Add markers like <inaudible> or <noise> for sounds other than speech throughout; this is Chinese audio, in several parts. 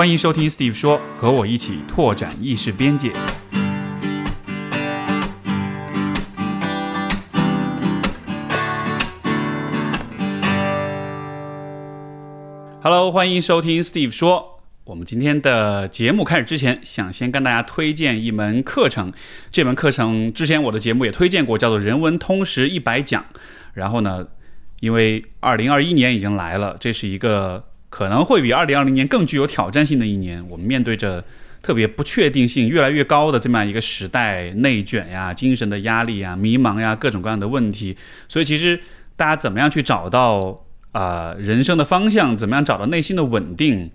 欢迎收听 Steve 说，和我一起拓展意识边界。Hello，欢迎收听 Steve 说。我们今天的节目开始之前，想先跟大家推荐一门课程。这门课程之前我的节目也推荐过，叫做《人文通识一百讲》。然后呢，因为二零二一年已经来了，这是一个可能会比二零二零年更具有挑战性的一年。我们面对着特别不确定性越来越高的这么样一个时代，内卷呀、精神的压力呀、迷茫呀，各种各样的问题。所以，其实大家怎么样去找到啊、人生的方向？怎么样找到内心的稳定？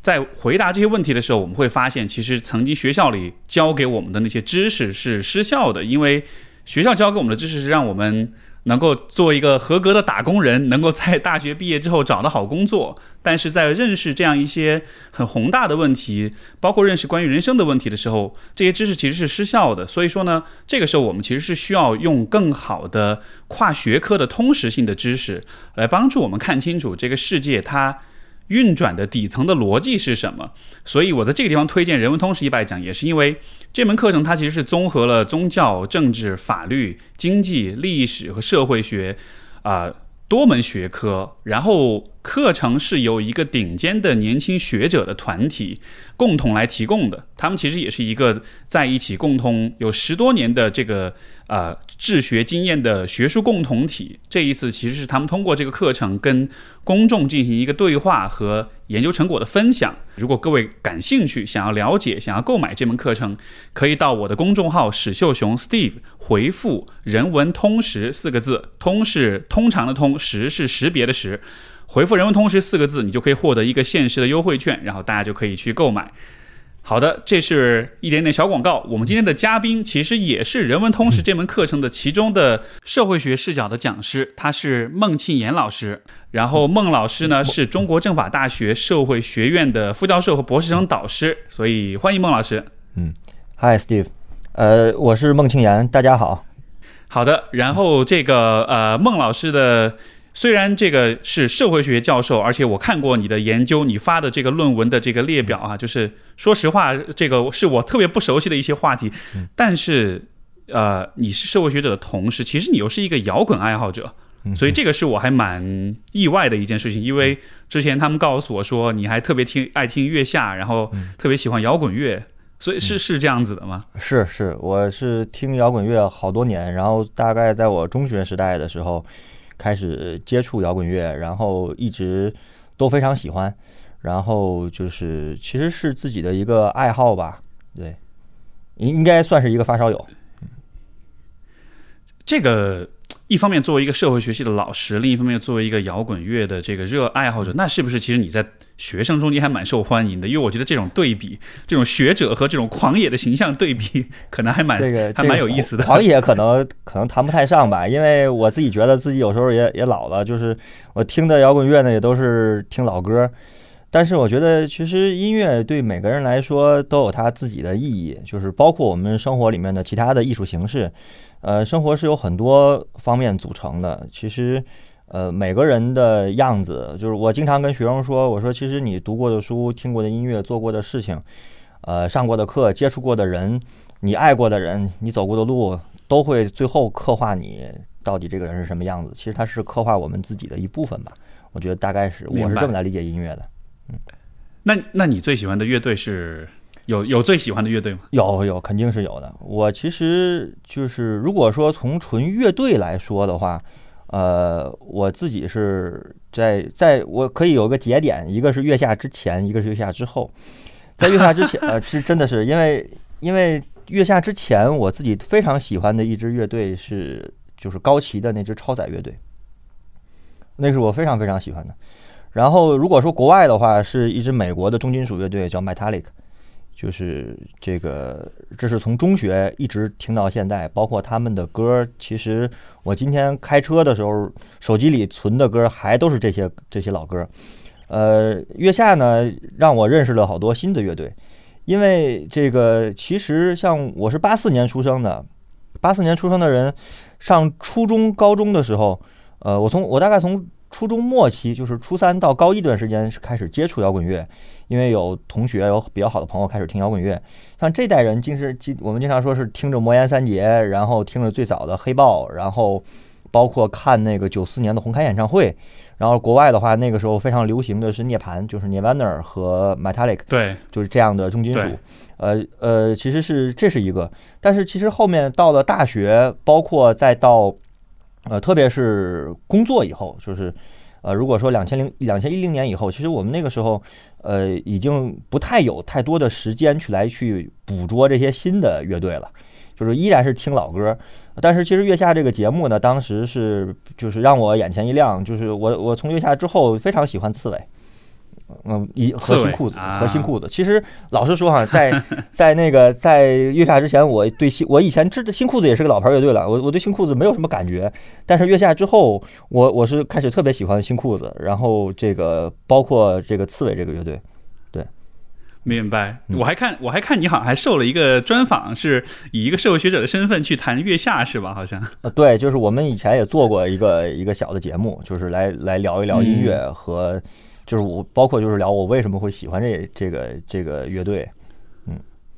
在回答这些问题的时候，我们会发现，其实曾经学校里教给我们的那些知识是失效的，因为学校教给我们的知识是让我们能够做一个合格的打工人，能够在大学毕业之后找到好工作。但是在认识这样一些很宏大的问题，包括认识关于人生的问题的时候，这些知识其实是失效的。所以说呢，这个时候我们其实是需要用更好的跨学科的通识性的知识，来帮助我们看清楚这个世界它。运转的底层的逻辑是什么？所以我在这个地方推荐《人文通识一百讲》，也是因为这门课程它其实是综合了宗教、政治、法律、经济、历史和社会学啊、多门学科，然后课程是由一个顶尖的年轻学者的团体共同来提供的。他们其实也是一个在一起共同有十多年的这个呃治学经验的学术共同体。这一次其实是他们通过这个课程跟公众进行一个对话和研究成果的分享。如果各位感兴趣，想要了解、想要购买这门课程，可以到我的公众号史秀雄 Steve 回复“人文通识”四个字，通是通常的通，识是识别的识。回复“人文通识”四个字，你就可以获得一个限时的优惠券，然后大家就可以去购买。好的，这是一点点小广告。我们今天的嘉宾其实也是《人文通识》这门课程的其中的社会学视角的讲师，他是孟庆岩老师。然后孟老师呢是中国政法大学社会学院的副教授和博士生导师，所以欢迎孟老师。Hi Steve，呃，我是孟庆岩，大家好。好的，然后这个呃，孟老师的虽然这个是社会学教授，而且我看过你的研究，你发的这个论文的这个列表啊，就是说实话，这个是我特别不熟悉的一些话题，但是呃，你是社会学者的同时，其实你又是一个摇滚爱好者。所以这个是我还蛮意外的一件事情，因为之前他们告诉我说你还特别听爱听月下，然后特别喜欢摇滚乐，所以是是这样子的吗？是是，我是听摇滚乐好多年，然后大概在我中学时代的时候开始接触摇滚乐，然后一直都非常喜欢，然后就是其实是自己的一个爱好吧，对，应应该算是一个发烧友。这个一方面作为一个社会学系的老师，另一方面作为一个摇滚乐的这个热爱好者，那是不是其实你在学生中间还蛮受欢迎的？因为我觉得这种对比，这种学者和这种狂野的形象对比，<laughs> 可能还蛮这个还蛮有意思的。狂野可能可能谈不太上吧，因为我自己觉得自己有时候也也老了，就是我听的摇滚乐呢也都是听老歌，但是我觉得其实音乐对每个人来说都有它自己的意义，就是包括我们生活里面的其他的艺术形式，呃，生活是有很多方面组成的，其实。呃，每个人的样子，就是我经常跟学生说，我说其实你读过的书、听过的音乐、做过的事情，呃，上过的课、接触过的人，你爱过的人，你走过的路，都会最后刻画你到底这个人是什么样子。其实它是刻画我们自己的一部分吧。我觉得大概是我是这么来理解音乐的。嗯那那你最喜欢的乐队是有有最喜欢的乐队吗？有有肯定是有的。我其实就是如果说从纯乐队来说的话，呃，我自己是在在我可以有个节点，一个是月下之前，一个是月下之后。在月下之前，呃，<laughs> 是真的是因为因为月下之前，我自己非常喜欢的一支乐队是就是高旗的那支超载乐队，那是我非常非常喜欢的。然后如果说国外的话，是一支美国的重金属乐队叫 Metallic。就是这个，这是从中学一直听到现在，包括他们的歌。其实我今天开车的时候，手机里存的歌还都是这些这些老歌。呃，月下呢，让我认识了好多新的乐队，因为这个其实像我是八四年出生的，八四年出生的人，上初中、高中的时候，呃，我从我大概从初中末期，就是初三到高一段时间是开始接触摇滚乐，因为有同学有比较好的朋友开始听摇滚乐。像这代人，竟是经我们经常说是听着魔岩三杰，然后听着最早的黑豹，然后包括看那个九四年的红磡演唱会。然后国外的话，那个时候非常流行的是涅槃，就是 Nirvana 和 Metallic，对，就是这样的重金属。呃呃，其实是这是一个，但是其实后面到了大学，包括再到呃，特别是工作以后，就是呃，如果说两千零两千一零年以后，其实我们那个时候呃，已经不太有太多的时间去来去捕捉这些新的乐队了，就是依然是听老歌。但是其实月下这个节目呢，当时是就是让我眼前一亮，就是我我从月下之后非常喜欢刺猬。嗯，一刺猬和新裤子啊和新裤子。其实老实说哈，在 <laughs> 在那个在月下之前，我对新我以前知道新裤子也是个老牌乐队了，我我对新裤子没有什么感觉。但是月下之后，我我是开始特别喜欢新裤子，然后这个包括这个刺猬这个乐队。对明白。嗯我还看我还看你好像还受了一个专访，是以一个社会学者的身份去谈月下是吧？好像呃，对，就是我们以前也做过一个一个小的节目，就是来来聊一聊音乐和，就是我包括就是聊我为什么会喜欢这这个这个乐队。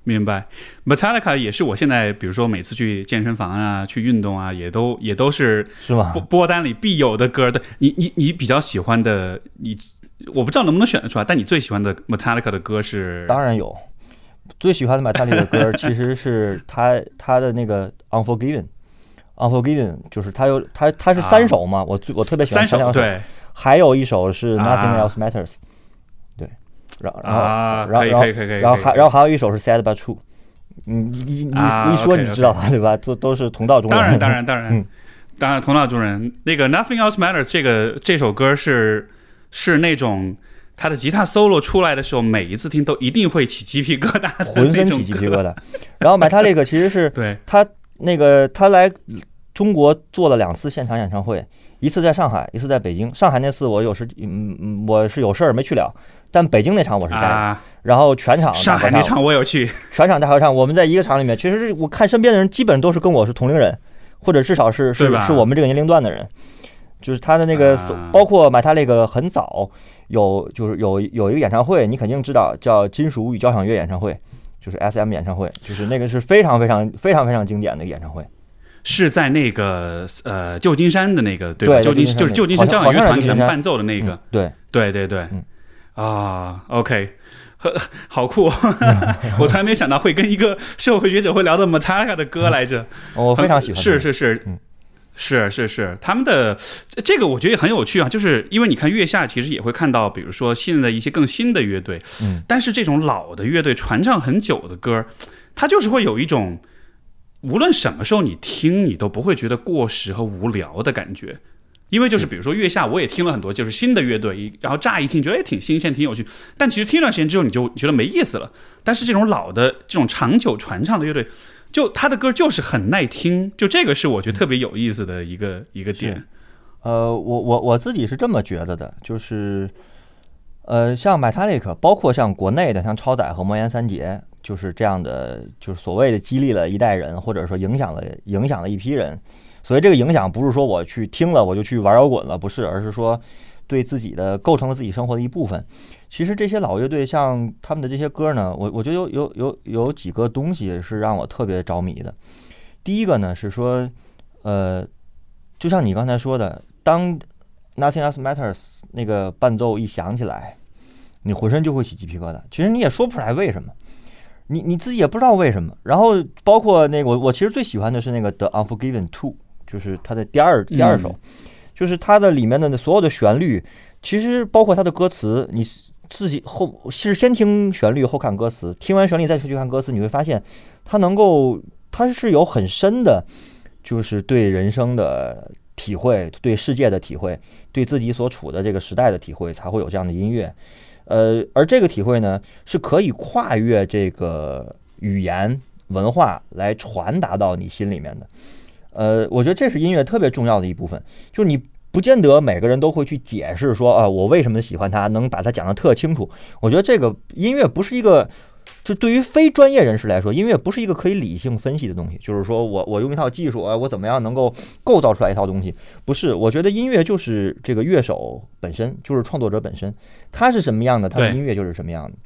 明白。Metallica 也是我现在比如说每次去健身房啊、去运动啊，也都也都是是吧播？播单里必有的歌的。你你你比较喜欢的，你我不知道能不能选得出来，但你最喜欢的 Metallica 的歌是？当然有，最喜欢的 Metallica 的歌其实是他他 <laughs> 的那个 Unforgiven。Unforgiven 就是他有他他是三首嘛，我最我特别喜欢前两首，对还有一首是啊 Nothing Else Matters，对，然后然后啊，然后然后可以可以可以然后还然后还有一首是 Sad But True，你你你一说你就知道了对吧？都都是同道中人。当然，当然，当然，嗯当然，同道中人。那个 Nothing Else Matters 这个这首歌是是那种他的吉他 solo 出来的时候，每一次听都一定会起鸡皮疙瘩浑身。起鸡皮疙瘩。然后 Metallica 其实是 <laughs> 对，他那个他来中国做了两次现场演唱会，一次在上海，一次在北京。上海那次我有时嗯嗯我是有事儿没去了，但北京那场我是在。啊，然后全场上海那场我有去，全场大合唱，我们在一个场里面，其实是我看身边的人基本都是跟我是同龄人，或者至少是是是我们这个年龄段的人。就是他的那个啊，包括买他那个很早有就是有有一个演唱会，你肯定知道叫金属与交响乐演唱会，就是 S M 演唱会，就是那个是非常非常非常非常经典的演唱会。是在那个呃旧金山的那个对吧？旧金就是旧金山交响乐团给他们伴奏的那个。嗯，，对，对对对。嗯，啊，OK。呵好酷！我从来没想到会跟一个社会学者会聊到 Metallica 的歌来着。我 <laughs> 非常喜欢。是是是，嗯。是是是，他们的这个我觉得也很有趣啊，就是因为你看月下其实也会看到，比如说现在一些更新的乐队，嗯，但是这种老的乐队传唱很久的歌，它就是会有一种无论什么时候你听，你都不会觉得过时和无聊的感觉。因为就是比如说月下，我也听了很多就是新的乐队，然后乍一听觉得哎挺新鲜、挺有趣，但其实听一段时间之后你就觉得没意思了。但是这种老的这种长久传唱的乐队，就他的歌就是很耐听，就这个是我觉得特别有意思的一个一个点。呃，我我我自己是这么觉得的，就是，呃，像 Metallica，包括像国内的像超载和魔岩三杰，就是这样的，就是所谓的激励了一代人，或者说影响了影响了一批人。所以这个影响不是说我去听了我就去玩摇滚了，不是，而是说对自己的构成了自己生活的一部分。其实这些老乐队像他们的这些歌呢，我我觉得有有有有几个东西是让我特别着迷的。第一个呢是说，呃，就像你刚才说的，当 Nothing Else Matters 那个伴奏一响起来，你浑身就会起鸡皮疙瘩。其实你也说不出来为什么，你你自己也不知道为什么。然后包括那个我我其实最喜欢的是那个 The Unforgiven Two，就是它的第二第二首，就是它的里面的所有的旋律，其实包括它的歌词，你自己后是先听旋律后看歌词，听完旋律再去看歌词，你会发现它能够它是有很深的，就是对人生的体会，对世界的体会，对自己所处的这个时代的体会，才会有这样的音乐。呃，而这个体会呢，是可以跨越这个语言文化来传达到你心里面的。呃，我觉得这是音乐特别重要的一部分，就是你不见得每个人都会去解释说啊，我为什么喜欢它，能把它讲得特清楚。我觉得这个音乐不是一个就对于非专业人士来说，音乐不是一个可以理性分析的东西。就是说我我用一套技术啊，我怎么样能够构造出来一套东西？不是，我觉得音乐就是这个乐手本身，就是创作者本身，他是什么样的，他的音乐就是什么样的。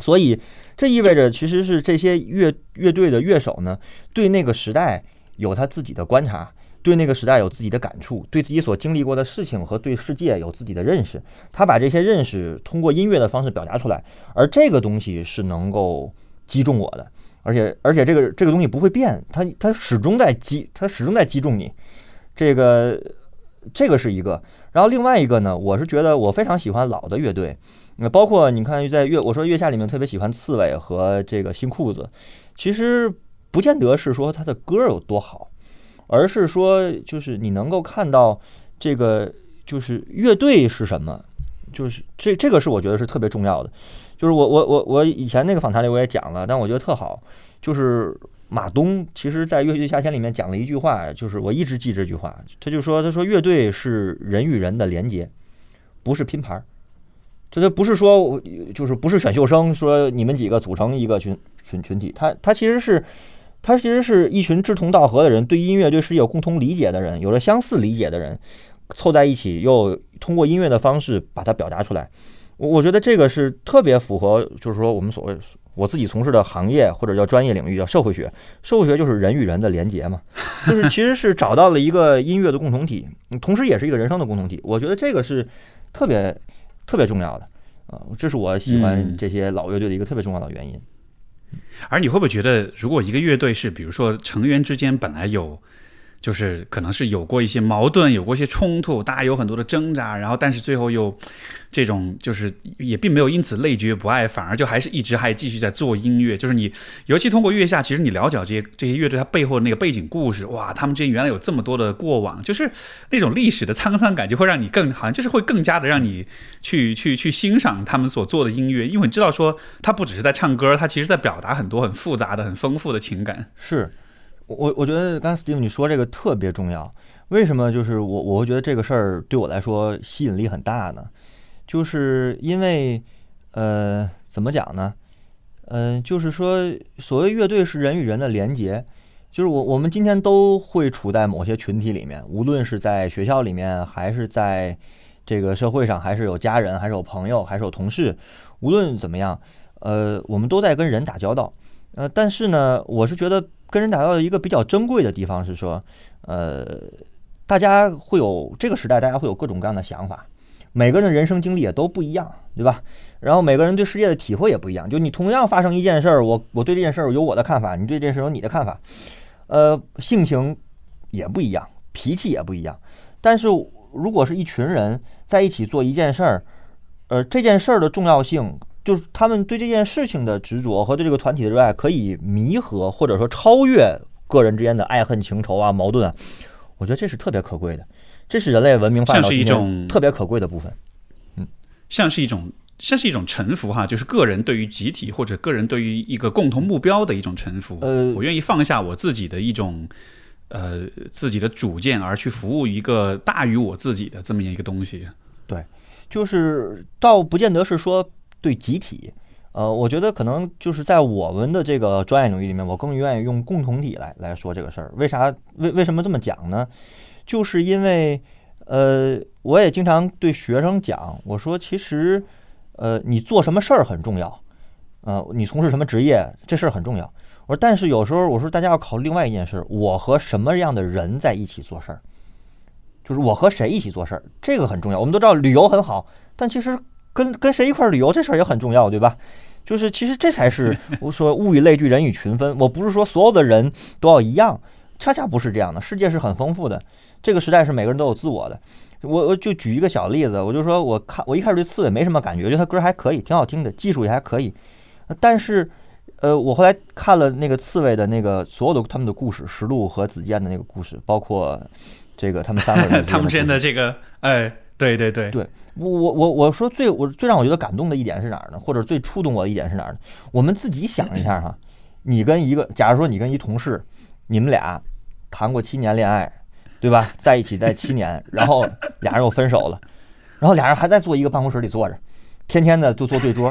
所以这意味着，其实是这些乐乐队的乐手呢，对那个时代有他自己的观察，对那个时代有自己的感触，对自己所经历过的事情和对世界有自己的认识。他把这些认识通过音乐的方式表达出来，而这个东西是能够击中我的，而且而且这个这个东西不会变，它它始终在击，它始终在击中你。这个这个是一个，然后另外一个呢，我是觉得我非常喜欢老的乐队，那包括你看在月我说月下里面特别喜欢刺猬和这个新裤子，其实不见得是说他的歌有多好，而是说就是你能够看到这个就是乐队是什么，就是这这个是我觉得是特别重要的。就是我我我我以前那个访谈里我也讲了，但我觉得特好，就是马东其实在《乐队夏天》里面讲了一句话，就是我一直记这句话，他就说他说乐队是人与人的连接，不是拼盘儿。这就不是说就是不是选秀生说你们几个组成一个群群群体，他他其实是他其实是一群志同道合的人，对音乐对世界有共同理解的人，有着相似理解的人，凑在一起，又通过音乐的方式把它表达出来。我我觉得这个是特别符合，就是说我们所谓我自己从事的行业或者叫专业领域叫社会学，社会学就是人与人的连结嘛，就是其实是找到了一个音乐的共同体，同时也是一个人生的共同体。我觉得这个是特别特别重要的啊、这是我喜欢嗯这些老乐队的一个特别重要的原因。而你会不会觉得，如果一个乐队是，比如说成员之间本来有，就是可能是有过一些矛盾，有过一些冲突，大家有很多的挣扎，然后但是最后又这种就是也并没有因此累觉不爱，反而就还是一直还继续在做音乐。就是你，尤其通过月下，其实你了解这些这些乐队它背后的那个背景故事，哇，他们之间原来有这么多的过往，就是那种历史的沧桑感，就会让你更好像就是会更加的让你去去去欣赏他们所做的音乐，因为你知道说他不只是在唱歌，他其实在表达很多很复杂的、很丰富的情感。是，我我觉得刚才 Steve 你说这个特别重要。为什么？就是我我会觉得这个事儿对我来说吸引力很大呢？就是因为呃，怎么讲呢？嗯、就是说，所谓乐队是人与人的连接，就是我我们今天都会处在某些群体里面，无论是在学校里面，还是在这个社会上，还是有家人，还是有朋友，还是有同事，无论怎么样，呃，我们都在跟人打交道。呃，但是呢，我是觉得跟人打交道一个比较珍贵的地方是说，呃，大家会有这个时代，大家会有各种各样的想法，每个人的人生经历也都不一样，对吧？然后每个人对世界的体会也不一样。就你同样发生一件事儿，我我对这件事儿有我的看法，你对这件事有你的看法，呃，性情也不一样，脾气也不一样。但是如果是一群人在一起做一件事儿，呃，这件事儿的重要性，就是他们对这件事情的执着和对这个团体的热爱，可以弥合或者说超越个人之间的爱恨情仇啊、矛盾啊。我觉得这是特别可贵的，这是人类文明发展到像是一今天种特别可贵的部分。嗯像是一种像是一种臣服哈，就是个人对于集体或者个人对于一个共同目标的一种臣服。呃我愿意放下我自己的一种呃自己的主见，而去服务一个大于我自己的这么一个东西。对就是倒不见得是说对集体，呃，我觉得可能就是在我们的这个专业领域里面，我更愿意用共同体来来说这个事儿。为啥？为为什么这么讲呢？就是因为，呃，我也经常对学生讲，我说其实，呃，你做什么事儿很重要，呃，你从事什么职业这事儿很重要。我说，但是有时候我说大家要考虑另外一件事，我和什么样的人在一起做事儿。就是我和谁一起做事儿，这个很重要。我们都知道旅游很好，但其实跟跟谁一块儿旅游这事儿也很重要，对吧？就是其实这才是 <laughs> 我说物以类聚，人以群分。我不是说所有的人都要一样，恰恰不是这样的。世界是很丰富的，这个时代是每个人都有自我的。我我就举一个小例子，我就说我看我一开始对刺猬没什么感觉，觉得他歌还可以，挺好听的，技术也还可以。但是，呃，我后来看了那个刺猬的那个所有的他们的故事，石路和子健的那个故事，包括这个他们三个人 <laughs> 他们之间的这个，哎，对对对，对我我我我说最我最让我觉得感动的一点是哪儿呢？或者最触动我的一点是哪儿呢？我们自己想一下哈，你跟一个，假如说你跟一同事，你们俩谈过七年恋爱，对吧？在一起在七年，然后俩人又分手了，然后俩人还在坐一个办公室里坐着，天天的就坐对桌，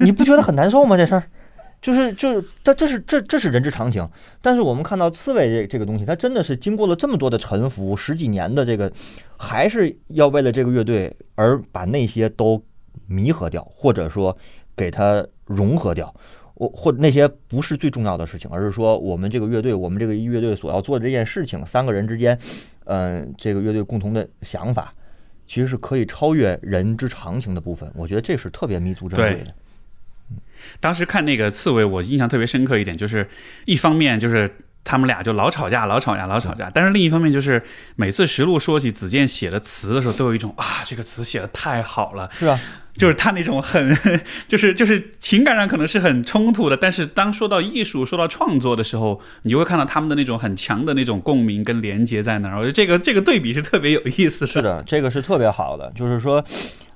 你不觉得很难受吗？这事儿，就是就是，它这是这这是人之常情。但是我们看到刺猬这这个东西，它真的是经过了这么多的沉浮，十几年的这个，还是要为了这个乐队而把那些都弥合掉，或者说给它融合掉。我或那些不是最重要的事情，而是说我们这个乐队，我们这个乐队所要做的这件事情，三个人之间，嗯、这个乐队共同的想法，其实是可以超越人之常情的部分。我觉得这是特别弥足珍贵的。当时看那个刺猬，我印象特别深刻一点，就是一方面就是他们俩就老吵架，老吵架，老吵架，但是另一方面就是每次石路说起子健写的词的时候，都有一种啊，这个词写的太好了，是啊，就是他那种很，<laughs> 就是就是情感上可能是很冲突的，但是当说到艺术、说到创作的时候，你就会看到他们的那种很强的那种共鸣跟连接在那儿。我觉得这个这个对比是特别有意思的。是的，这个是特别好的，就是说，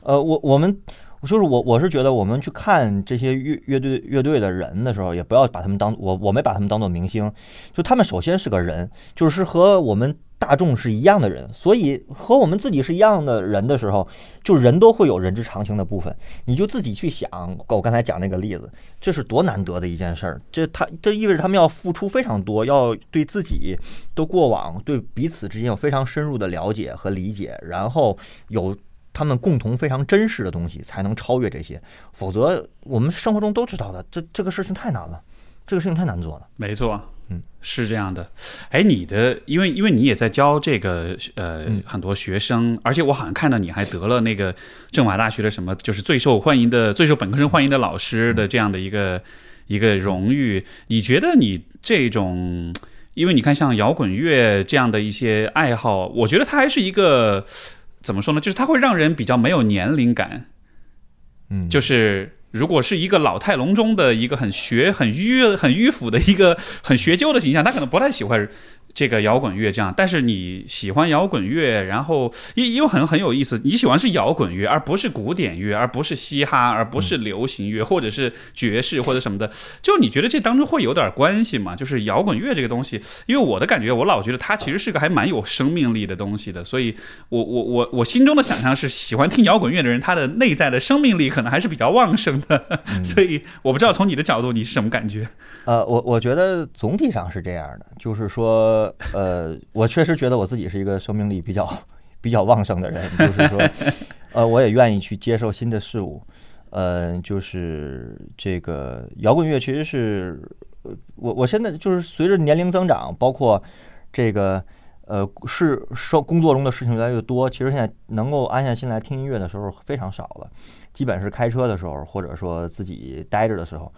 呃，我我们就是我我是觉得我们去看这些乐乐队乐队的人的时候，也不要把他们当我我没把他们当做明星，就他们首先是个人，就是和我们大众是一样的人，所以和我们自己是一样的人的时候，就人都会有人之常情的部分，你就自己去想，我刚才讲那个例子，这是多难得的一件事儿，这他这意味着他们要付出非常多，要对自己的过往、对彼此之间有非常深入的了解和理解，然后有他们共同非常真实的东西，才能超越这些。否则，我们生活中都知道的，这这个事情太难了，这个事情太难做了。没错，嗯，是这样的。哎，你的，因为因为你也在教这个呃、嗯很多学生，而且我好像看到你还得了那个政法大学的什么，就是最受欢迎的、最受本科生欢迎的老师的这样的一个一个荣誉。你觉得你这种？因为你看，像摇滚乐这样的一些爱好，我觉得它还是一个怎么说呢？就是它会让人比较没有年龄感。嗯，就是如果是一个老态龙钟的一个很学、很迂、很迂腐的一个很学究的形象，他可能不太喜欢这个摇滚乐这样。但是你喜欢摇滚乐，然后因因为很很有意思，你喜欢是摇滚乐，而不是古典乐，而不是嘻哈，而不是流行乐，或者是爵士或者什么的。就你觉得这当中会有点关系吗？就是摇滚乐这个东西，因为我的感觉，我老觉得它其实是个还蛮有生命力的东西的，所以我我我我心中的想象是，喜欢听摇滚乐的人，他的内在的生命力可能还是比较旺盛的。所以我不知道从你的角度你是什么感觉？呃，我我觉得总体上是这样的，就是说，呃，我确实觉得我自己是一个生命力比较 <laughs> 比较旺盛的人，<laughs> 就是说，<laughs> 呃，我也愿意去接受新的事物，呃，就是这个摇滚乐其实是，呃我我现在就是随着年龄增长，包括这个。呃，是生工作中的事情越来越多，其实现在能够安下心来听音乐的时候非常少了，基本是开车的时候，或者说自己待着的时候。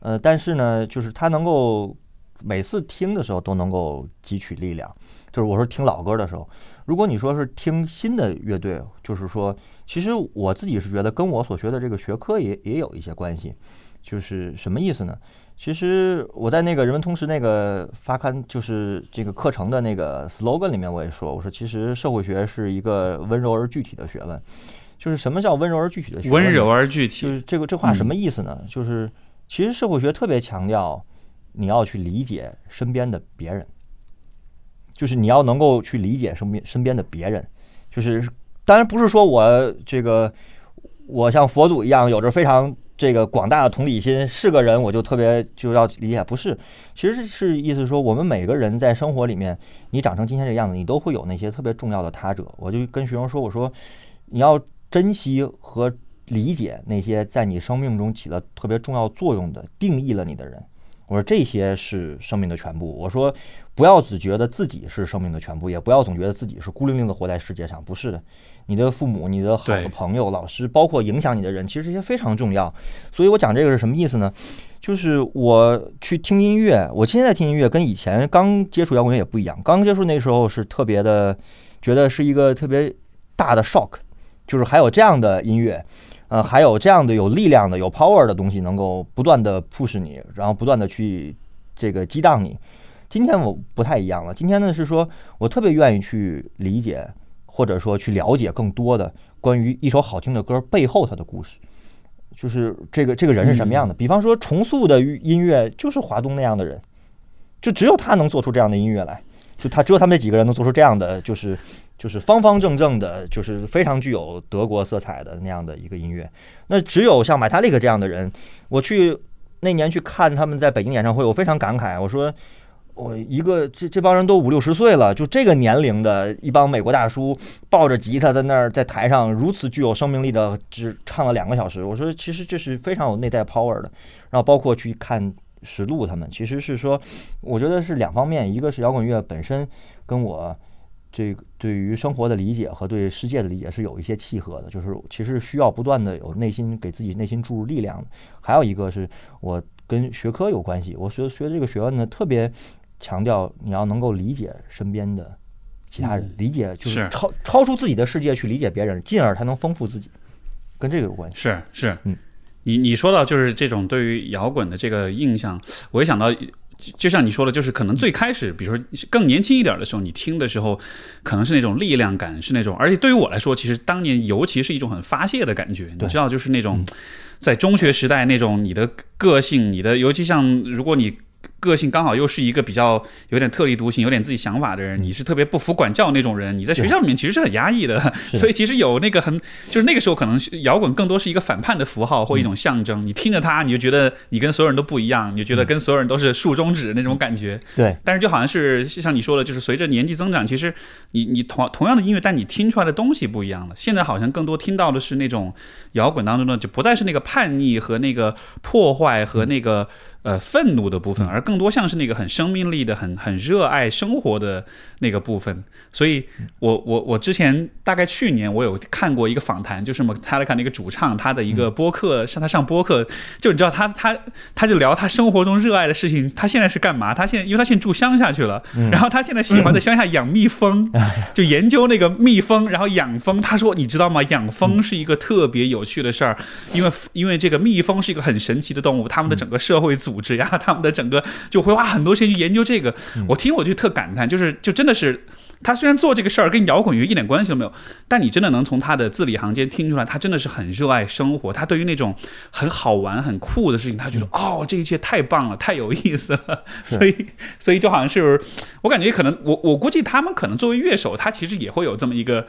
呃，但是呢，就是它能够每次听的时候都能够汲取力量。就是我说听老歌的时候，如果你说是听新的乐队，就是说，其实我自己是觉得跟我所学的这个学科也也有一些关系。就是什么意思呢？其实我在那个人文通识那个发刊，就是这个课程的那个 slogan 里面，我也说，我说其实社会学是一个温柔而具体的学问。就是什么叫温柔而具体的学问？温柔而具体就，是这个这话什么意思呢？就是其实社会学特别强调你要去理解身边的别人，就是你要能够去理解身边身边的别人，就是当然不是说我这个我像佛祖一样有着非常这个广大的同理心，是个人我就特别就要理解，不是，其实是意思说我们每个人在生活里面，你长成今天这个样子，你都会有那些特别重要的他者。我就跟学生说，我说你要珍惜和理解那些在你生命中起了特别重要作用的、定义了你的人。我说这些是生命的全部。我说不要只觉得自己是生命的全部，也不要总觉得自己是孤零零的活在世界上。不是的，你的父母、你的好的朋友、老师，包括影响你的人，其实这些非常重要。所以我讲这个是什么意思呢？就是我去听音乐，我现在听音乐跟以前刚接触摇滚乐也不一样。刚接触那时候是特别的，觉得是一个特别大的 shock，就是还有这样的音乐，呃，还有这样的有力量的、有 power 的东西，能够不断的 push 你，然后不断的去这个激荡你。今天我不太一样了，今天呢是说我特别愿意去理解，或者说去了解更多的关于一首好听的歌背后它的故事。就是这个这个人是什么样的？比方说重塑的音乐，就是华东那样的人，就只有他能做出这样的音乐来，就他只有他们这几个人能做出这样的，就是就是方方正正的，就是非常具有德国色彩的那样的一个音乐。那只有像 Metallica 这样的人，我去那年去看他们在北京演唱会，我非常感慨，我说。我一个这这帮人都五六十岁了，就这个年龄的一帮美国大叔抱着吉他在那儿在台上如此具有生命力的只唱了两个小时。我说其实这是非常有内在 power 的。然后包括去看石路他们，其实是说，我觉得是两方面，一个是摇滚乐本身跟我这个对于生活的理解和对世界的理解是有一些契合的，就是其实需要不断的有内心给自己内心注入力量的。还有一个是我跟学科有关系，我学学这个学问呢特别。强调你要能够理解身边的其他人，理解就是超超出自己的世界去理解别人，进而才能丰富自己，跟这个有关系。是是，嗯，你你说到就是这种对于摇滚的这个印象，我一想到，就像你说的，就是可能最开始，比如说更年轻一点的时候，你听的时候，可能是那种力量感，是那种，而且对于我来说，其实当年尤其是一种很发泄的感觉，你知道，就是那种在中学时代那种你的个性，你的尤其像如果你。个性刚好又是一个比较有点特立独行、有点自己想法的人，你是特别不服管教那种人。你在学校里面其实是很压抑 <laughs> <laughs> 的，所以其实有那个很，就是那个时候可能摇滚更多是一个反叛的符号或一种象征。你听着它，你就觉得你跟所有人都不一样，你就觉得跟所有人都是竖中指那种感觉。对。但是就好像是像你说的，就是随着年纪增长，其实你你同同样的音乐，但你听出来的东西不一样了。现在好像更多听到的是那种摇滚当中的，就不再是那个叛逆和那个破坏和那个。呃，愤怒的部分，而更多像是那个很生命力的、很很热爱生活的那个部分。所以，我我我之前大概去年我有看过一个访谈，就是么他来看那个主唱他的一个播客，上他上播客，就你知道他他他就聊他生活中热爱的事情。他现在是干嘛？他现在因为他现在住乡下去了，然后他现在喜欢在乡下养蜜蜂，<laughs> 就研究那个蜜蜂，然后养蜂。他说，你知道吗？养蜂是一个特别有趣的事儿，因为因为这个蜜蜂是一个很神奇的动物，他们的整个社会组。组织呀，他们的整个就会花很多时间去研究这个。我听我就特感叹，就是就真的是他虽然做这个事儿跟摇滚乐一点关系都没有，但你真的能从他的字里行间听出来，他真的是很热爱生活。他对于那种很好玩、很酷的事情，他觉得哦，这一切太棒了，太有意思了。<laughs> 所以，所以就好像是我感觉，可能我我估计他们可能作为乐手，他其实也会有这么一个。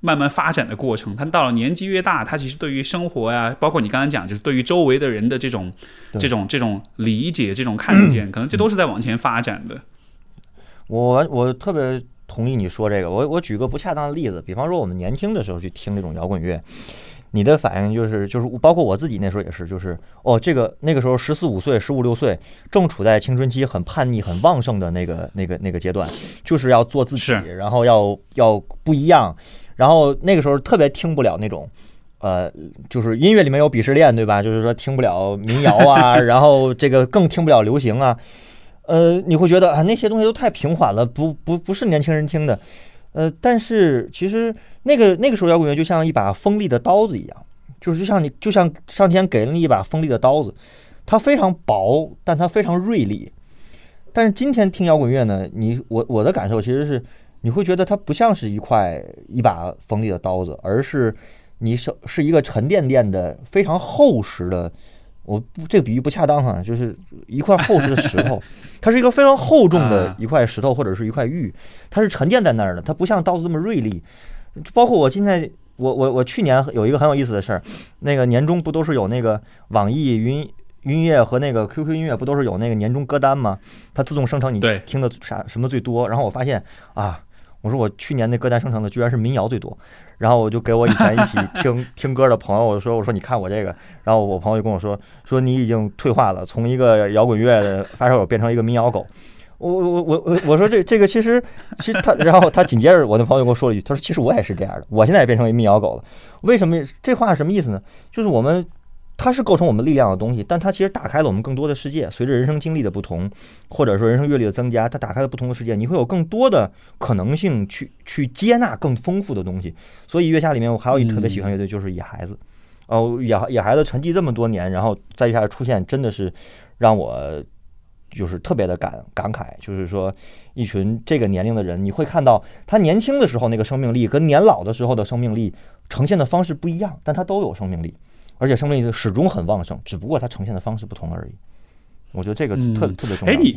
慢慢发展的过程，他到了年纪越大，他其实对于生活呀，包括你刚才讲，就是对于周围的人的这种、这种、这种理解、这种看见，可能这都是在往前发展的。我我特别同意你说这个，我我举个不恰当的例子，比方说我们年轻的时候去听这种摇滚乐，你的反应就是就是，包括我自己那时候也是，就是哦，这个那个时候十四五岁、十五六岁，正处在青春期很叛逆、很旺盛的那个那个那个阶段，就是要做自己，然后要要不一样。然后那个时候特别听不了那种，呃，就是音乐里面有鄙视链，对吧？就是说听不了民谣啊，<laughs> 然后这个更听不了流行啊，呃，你会觉得啊那些东西都太平缓了，不不不是年轻人听的，呃，但是其实那个那个时候摇滚乐就像一把锋利的刀子一样，就是就像你就像上天给了你一把锋利的刀子，它非常薄，但它非常锐利。但是今天听摇滚乐呢，你我我的感受其实是。你会觉得它不像是一块一把锋利的刀子，而是你手是一个沉甸甸的、非常厚实的。我不这个比喻不恰当哈，就是一块厚实的石头，<laughs> 它是一个非常厚重的一块石头或者是一块玉，它是沉淀在那儿的，它不像刀子这么锐利。包括我现在，我我我去年有一个很有意思的事儿，那个年终不都是有那个网易云云音乐和那个 QQ 音乐不都是有那个年终歌单吗？它自动生成你听的啥什么最多，然后我发现啊。我说我去年那歌单生成的居然是民谣最多，然后我就给我以前一起 <laughs> 听听歌的朋友我说我说你看我这个，然后我朋友就跟我说说你已经退化了，从一个摇滚乐的发烧友变成一个民谣狗。我我我我我说这这个其实其实他，然后他紧接着我那朋友跟我说了一句，他说其实我也是这样的，我现在也变成一民谣狗了。为什么这话什么意思呢？就是我们。它是构成我们力量的东西，但它其实打开了我们更多的世界。随着人生经历的不同，或者说人生阅历的增加，它打开了不同的世界，你会有更多的可能性去去接纳更丰富的东西。所以月下里面，我还有一特别喜欢乐队，就是野孩子。哦，野野孩子沉寂这么多年，然后在月下出现，真的是让我就是特别的感感慨。就是说，一群这个年龄的人，你会看到他年轻的时候那个生命力，跟年老的时候的生命力呈现的方式不一样，但他都有生命力。而且生命力始终很旺盛，只不过它呈现的方式不同而已。我觉得这个特特别重要。哎，你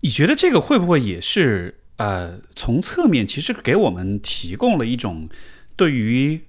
你觉得这个会不会也是呃，从侧面其实给我们提供了一种对于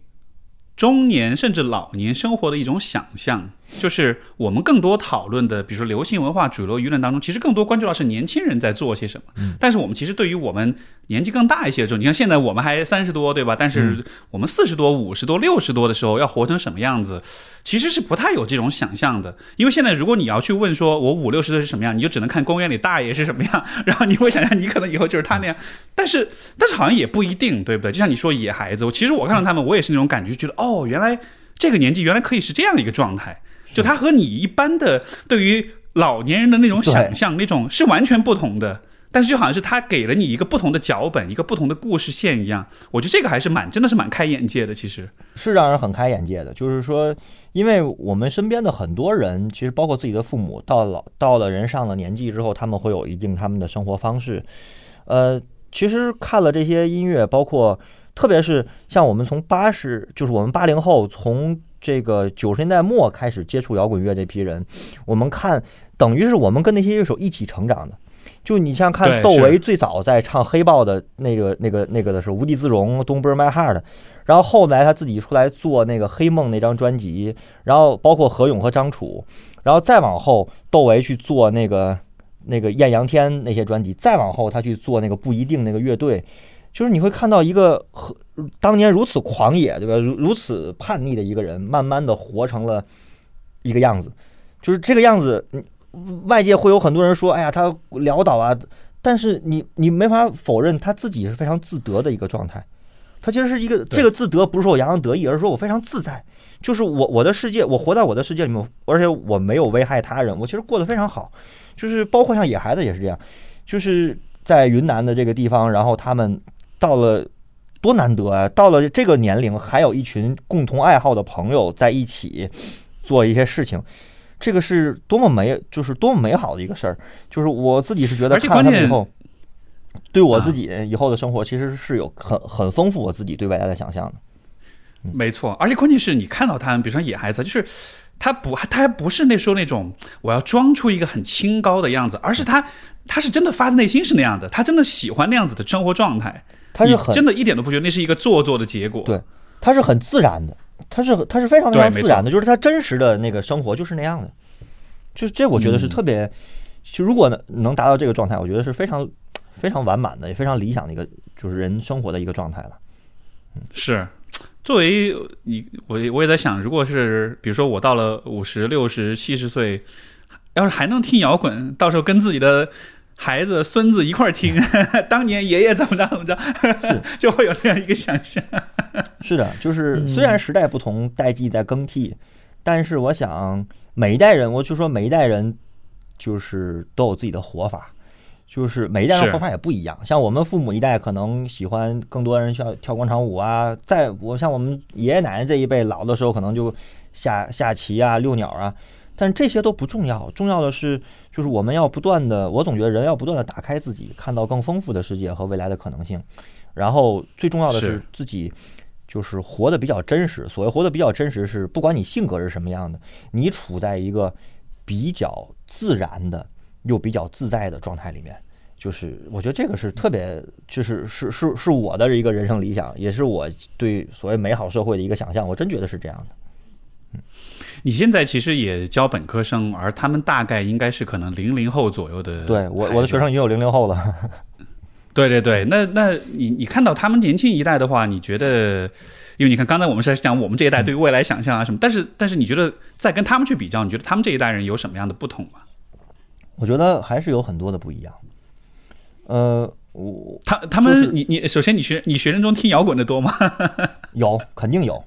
中年甚至老年生活的一种想象？就是我们更多讨论的，比如说流行文化、主流舆论当中，其实更多关注到是年轻人在做些什么。但是我们其实对于我们年纪更大一些的时候，你看现在我们还三十多，对吧？但是我们四十多、五十多、六十多的时候，要活成什么样子，其实是不太有这种想象的。因为现在如果你要去问说，我五六十岁是什么样，你就只能看公园里大爷是什么样，然后你会想象你可能以后就是他那样。但是，但是好像也不一定，对不对？就像你说野孩子，其实我看到他们，我也是那种感觉，觉得哦，原来这个年纪原来可以是这样的一个状态。就他和你一般的对于老年人的那种想象，那种是完全不同的。但是就好像是他给了你一个不同的脚本，一个不同的故事线一样。我觉得这个还是蛮，真的是蛮开眼界的。其实是让人很开眼界的。就是说，因为我们身边的很多人，其实包括自己的父母，到老到了人上了年纪之后，他们会有一定他们的生活方式。呃，其实看了这些音乐，包括特别是像我们从八十，就是我们八零后从。这个九十年代末开始接触摇滚乐这批人，我们看等于是我们跟那些乐手一起成长的。就你像看窦唯最早在唱《黑豹》的那个、那个、那个的时候，《无地自容》《Don't Break My Heart》，然后后来他自己出来做那个《黑梦》那张专辑，然后包括何勇和张楚，然后再往后窦唯去做那个、那个艳阳天那些专辑，再往后他去做那个不一定那个乐队。就是你会看到一个和当年如此狂野，对吧？如如此叛逆的一个人，慢慢的活成了一个样子。就是这个样子，外界会有很多人说：“哎呀，他潦倒啊！”但是你你没法否认他自己是非常自得的一个状态。他其实是一个这个自得，不是说我洋洋得意，而是说我非常自在。就是我我的世界，我活在我的世界里面，而且我没有危害他人，我其实过得非常好。就是包括像野孩子也是这样，就是在云南的这个地方，然后他们。到了多难得啊！到了这个年龄，还有一群共同爱好的朋友在一起做一些事情，这个是多么美，就是多么美好的一个事儿。就是我自己是觉得，看了以后，对我自己以后的生活其实是有很很丰富我自己对未来的想象的。没错，而且关键是你看到他们，比如说野孩子，就是他不，他还不是那时候那种我要装出一个很清高的样子，而是他他是真的发自内心是那样的，他真的喜欢那样子的生活状态。他是很真的一点都不觉得那是一个做作的结果，对，他是很自然的，他是他是非常非常自然的，就是他真实的那个生活就是那样的，就是这我觉得是特别，就如果能能达到这个状态，我觉得是非常非常完满的，也非常理想的一个就是人生活的一个状态了。是，作为你我我也在想，如果是比如说我到了五十六十七十岁，要是还能听摇滚，到时候跟自己的。孩子、孙子一块儿听，<laughs> 当年爷爷怎么着怎么着，<laughs> 就会有这样一个想象。<laughs> 是的，就是虽然时代不同，代际在更替，但是我想每一代人，我就说每一代人，就是都有自己的活法，就是每一代人活法也不一样。像我们父母一代，可能喜欢更多人像跳广场舞啊，在我像我们爷爷奶奶这一辈，老的时候可能就下下棋啊、遛鸟啊。但这些都不重要，重要的是，就是我们要不断的，我总觉得人要不断的打开自己，看到更丰富的世界和未来的可能性。然后最重要的是自己，就是活得比较真实。所谓活得比较真实，是不管你性格是什么样的，你处在一个比较自然的又比较自在的状态里面。就是我觉得这个是特别，就是是是是我的一个人生理想，也是我对所谓美好社会的一个想象。我真觉得是这样的。你现在其实也教本科生，而他们大概应该是可能零零后左右的。对我，我的学生也有零零后了。<laughs> 对对对，那那你你看到他们年轻一代的话，你觉得，因为你看刚才我们是在讲我们这一代对于未来想象啊什么，但是但是你觉得在跟他们去比较，你觉得他们这一代人有什么样的不同吗？我觉得还是有很多的不一样。呃，我他他们你你首先你学你学生中听摇滚的多吗？<laughs> 有，肯定有。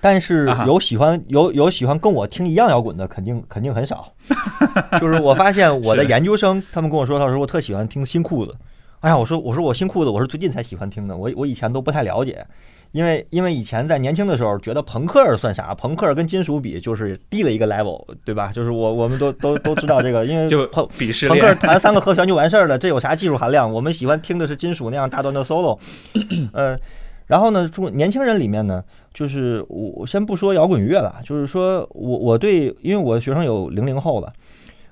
但是有喜欢有有喜欢跟我听一样摇滚的，肯定肯定很少。<laughs> 就是我发现我的研究生，他们跟我说，他说我特喜欢听新裤子。哎呀，我说我说我新裤子，我是最近才喜欢听的。我我以前都不太了解，因为因为以前在年轻的时候，觉得朋克算啥？朋克跟金属比就是低了一个 level，对吧？就是我我们都都都知道这个，因为 <laughs> 就朋朋克弹三个和弦就完事儿了，这有啥技术含量？我们喜欢听的是金属那样大段的 solo。呃，然后呢，中年轻人里面呢。就是我我先不说摇滚乐了，就是说我我对，因为我的学生有零零后了，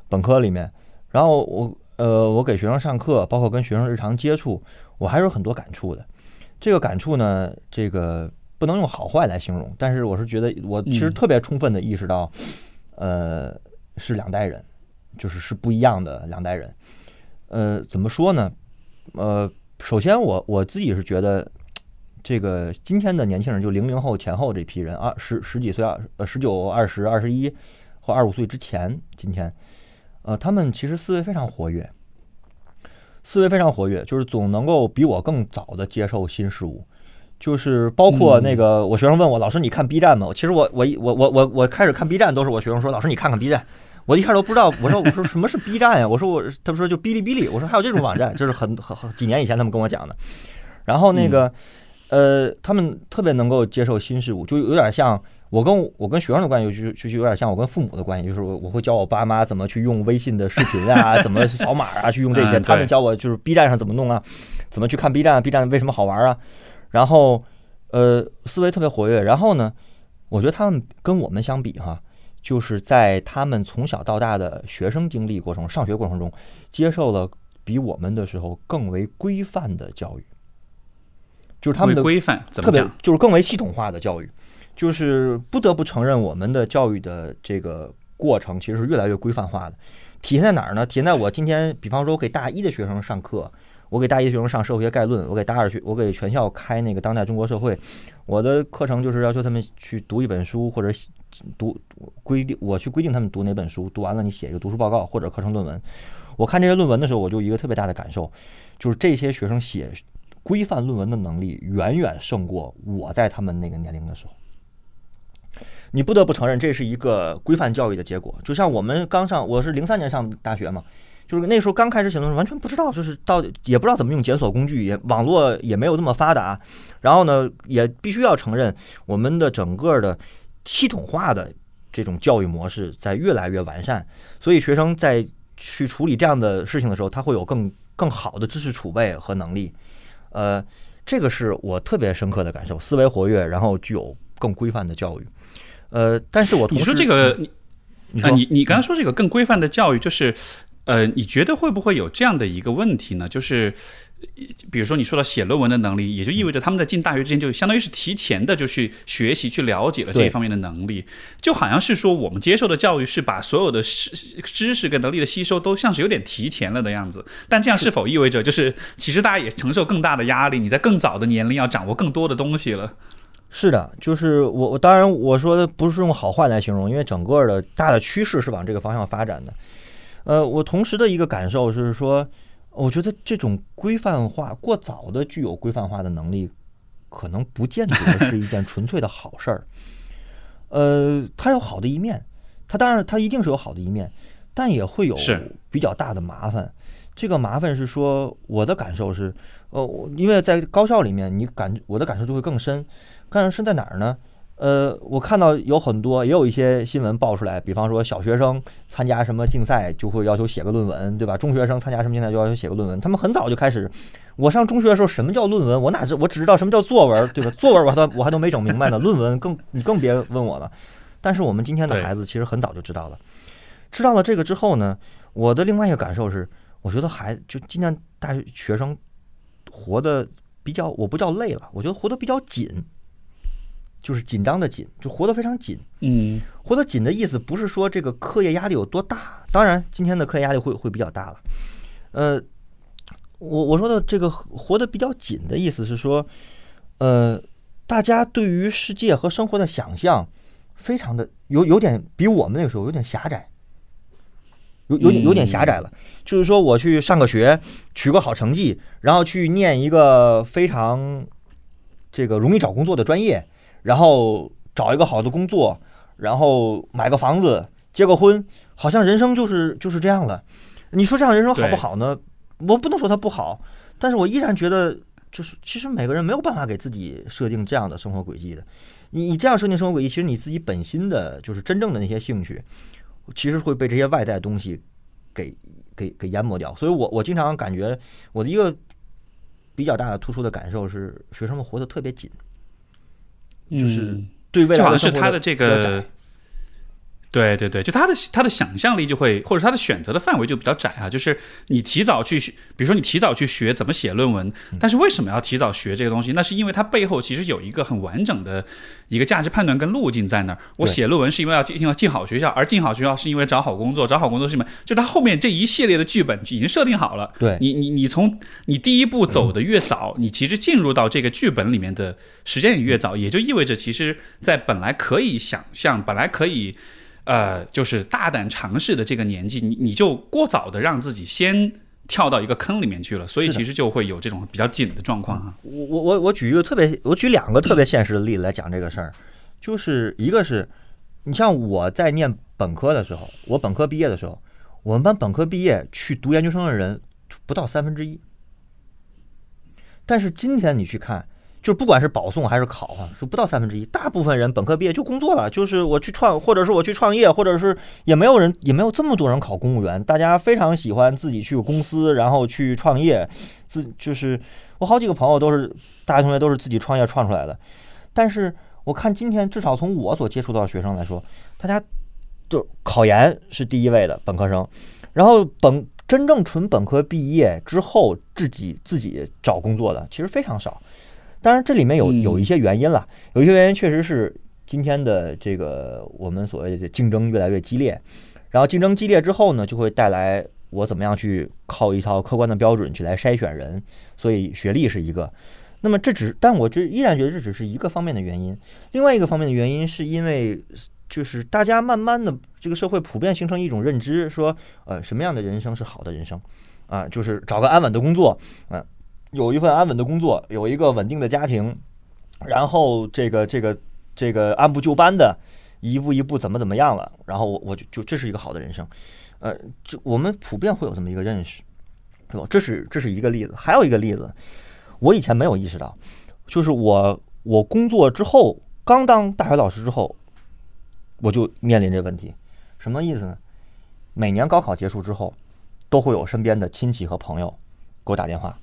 本科里面，然后我呃我给学生上课，包括跟学生日常接触，我还是有很多感触的。这个感触呢，这个不能用好坏来形容，但是我是觉得我其实特别充分的意识到，呃，是两代人，就是是不一样的两代人。呃，怎么说呢？呃，首先我我自己是觉得，这个今天的年轻人，就零零后前后这批人，二十十几岁，二呃十九、二十、二十一或二十五岁之前，今天，呃，他们其实思维非常活跃，思维非常活跃，就是总能够比我更早的接受新事物。就是包括那个，我学生问我，老师你看 B 站吗？其实我我我我我我开始看 B 站都是我学生说，老师你看看 B 站。我一开始都不知道，我说我说什么是 B 站呀？我说我他们说就哔哩哔哩。我说还有这种网站，这是很很很几年以前他们跟我讲的。然后那个呃，他们特别能够接受新事物，就有点像我跟我跟学生的关系，就就就有点像我跟父母的关系，就是我我会教我爸妈怎么去用微信的视频啊，<laughs> 怎么扫码啊，去用这些。他们教我就是 B 站上怎么弄啊，怎么去看 B 站，B 站为什么好玩啊？然后。呃，思维特别活跃。然后呢，我觉得他们跟我们相比，哈，就是在他们从小到大的学生经历过程、上学过程中，接受了比我们的时候更为规范的教育。就是他们的规范特别，就是更为系统化的教育。就是不得不承认，我们的教育的这个过程其实是越来越规范化的。体现在哪儿呢？体现在我今天，比方说，我给大一的学生上课。我给大一学生上社会学概论，我给大二学，我给全校开那个当代中国社会。我的课程就是要求他们去读一本书，或者读规定我去规定他们读哪本书，读完了你写一个读书报告或者课程论文。我看这些论文的时候，我就一个特别大的感受，就是这些学生写规范论文的能力远远胜过我在他们那个年龄的时候。你不得不承认，这是一个规范教育的结果。就像我们刚上，我是零三年上大学嘛。就是那时候刚开始写论文，完全不知道，就是到也不知道怎么用检索工具，也网络也没有那么发达。然后呢，也必须要承认，我们的整个的系统化的这种教育模式在越来越完善。所以学生在去处理这样的事情的时候，他会有更更好的知识储备和能力。呃，这个是我特别深刻的感受，思维活跃，然后具有更规范的教育。呃，但是我你说这个，你啊，你你刚才说这个更规范的教育，就是。呃，你觉得会不会有这样的一个问题呢？就是，比如说你说到写论文的能力，也就意味着他们在进大学之前就相当于是提前的就去学习、去了解了这一方面的能力，就好像是说我们接受的教育是把所有的知知识跟能力的吸收都像是有点提前了的样子。但这样是否意味着就是其实大家也承受更大的压力？你在更早的年龄要掌握更多的东西了？是的，就是我我当然我说的不是用好坏来形容，因为整个的大的趋势是往这个方向发展的。呃，我同时的一个感受是说，我觉得这种规范化过早的具有规范化的能力，可能不见得是一件纯粹的好事儿。呃，它有好的一面，它当然它一定是有好的一面，但也会有比较大的麻烦。这个麻烦是说，我的感受是，呃，因为在高校里面，你感我的感受就会更深。更深在哪儿呢？呃，我看到有很多，也有一些新闻爆出来，比方说小学生参加什么竞赛就会要求写个论文，对吧？中学生参加什么竞赛就要求写个论文。他们很早就开始。我上中学的时候，什么叫论文？我哪知我只知道什么叫作文，对吧？作文我都我还都没整明白呢，论文更你更别问我了。但是我们今天的孩子其实很早就知道了。知道了这个之后呢，我的另外一个感受是，我觉得孩子就今年大学学生活的比较，我不叫累了，我觉得活得比较紧。就是紧张的紧，就活得非常紧。嗯，活得紧的意思不是说这个课业压力有多大，当然今天的课业压力会会比较大了。呃，我我说的这个活得比较紧的意思是说，呃，大家对于世界和生活的想象，非常的有有点比我们那个时候有点狭窄，有有点有点狭窄了。就是说，我去上个学，取个好成绩，然后去念一个非常这个容易找工作的专业。然后找一个好的工作，然后买个房子，结个婚，好像人生就是就是这样了。你说这样人生好不好呢？我不能说它不好，但是我依然觉得，就是其实每个人没有办法给自己设定这样的生活轨迹的。你你这样设定生活轨迹，其实你自己本心的，就是真正的那些兴趣，其实会被这些外在东西给给给淹没掉。所以我我经常感觉我的一个比较大的突出的感受是，学生们活得特别紧。就是对未来是他的这个，对对对，就他的他的想象力就会，或者他的选择的范围就比较窄啊。就是你提早去，比如说你提早去学怎么写论文，但是为什么要提早学这个东西？那是因为它背后其实有一个很完整的一个价值判断跟路径在那儿。我写论文是因为要进要进好学校，而进好学校是因为找好工作，找好工作是什么？就他后面这一系列的剧本已经设定好了。对你你你从你第一步走的越早，你其实进入到这个剧本里面的时间也越早，也就意味着其实，在本来可以想象，本来可以。呃，就是大胆尝试的这个年纪，你你就过早的让自己先跳到一个坑里面去了，所以其实就会有这种比较紧的状况啊。我我我我举一个特别，我举两个特别现实的例子来讲这个事儿，就是一个是，你像我在念本科的时候，我本科毕业的时候，我们班本科毕业去读研究生的人不到三分之一，但是今天你去看。就不管是保送还是考啊，是不到三分之一。大部分人本科毕业就工作了，就是我去创，或者是我去创业，或者是也没有人，也没有这么多人考公务员。大家非常喜欢自己去公司，然后去创业。自就是我好几个朋友都是大学同学，都是自己创业创出来的。但是我看今天，至少从我所接触到的学生来说，大家就考研是第一位的本科生，然后本真正纯本科毕业之后自己自己找工作的其实非常少。当然，这里面有有一些原因了，有一些原因确实是今天的这个我们所谓的竞争越来越激烈，然后竞争激烈之后呢，就会带来我怎么样去靠一套客观的标准去来筛选人，所以学历是一个。那么这只，但我这依然觉得这只是一个方面的原因。另外一个方面的原因是因为就是大家慢慢的这个社会普遍形成一种认知，说呃什么样的人生是好的人生啊，就是找个安稳的工作，嗯。有一份安稳的工作，有一个稳定的家庭，然后这个这个这个按部就班的，一步一步怎么怎么样了，然后我我就就这是一个好的人生，呃，就我们普遍会有这么一个认识，是吧？这是这是一个例子，还有一个例子，我以前没有意识到，就是我我工作之后，刚当大学老师之后，我就面临这个问题，什么意思呢？每年高考结束之后，都会有身边的亲戚和朋友给我打电话。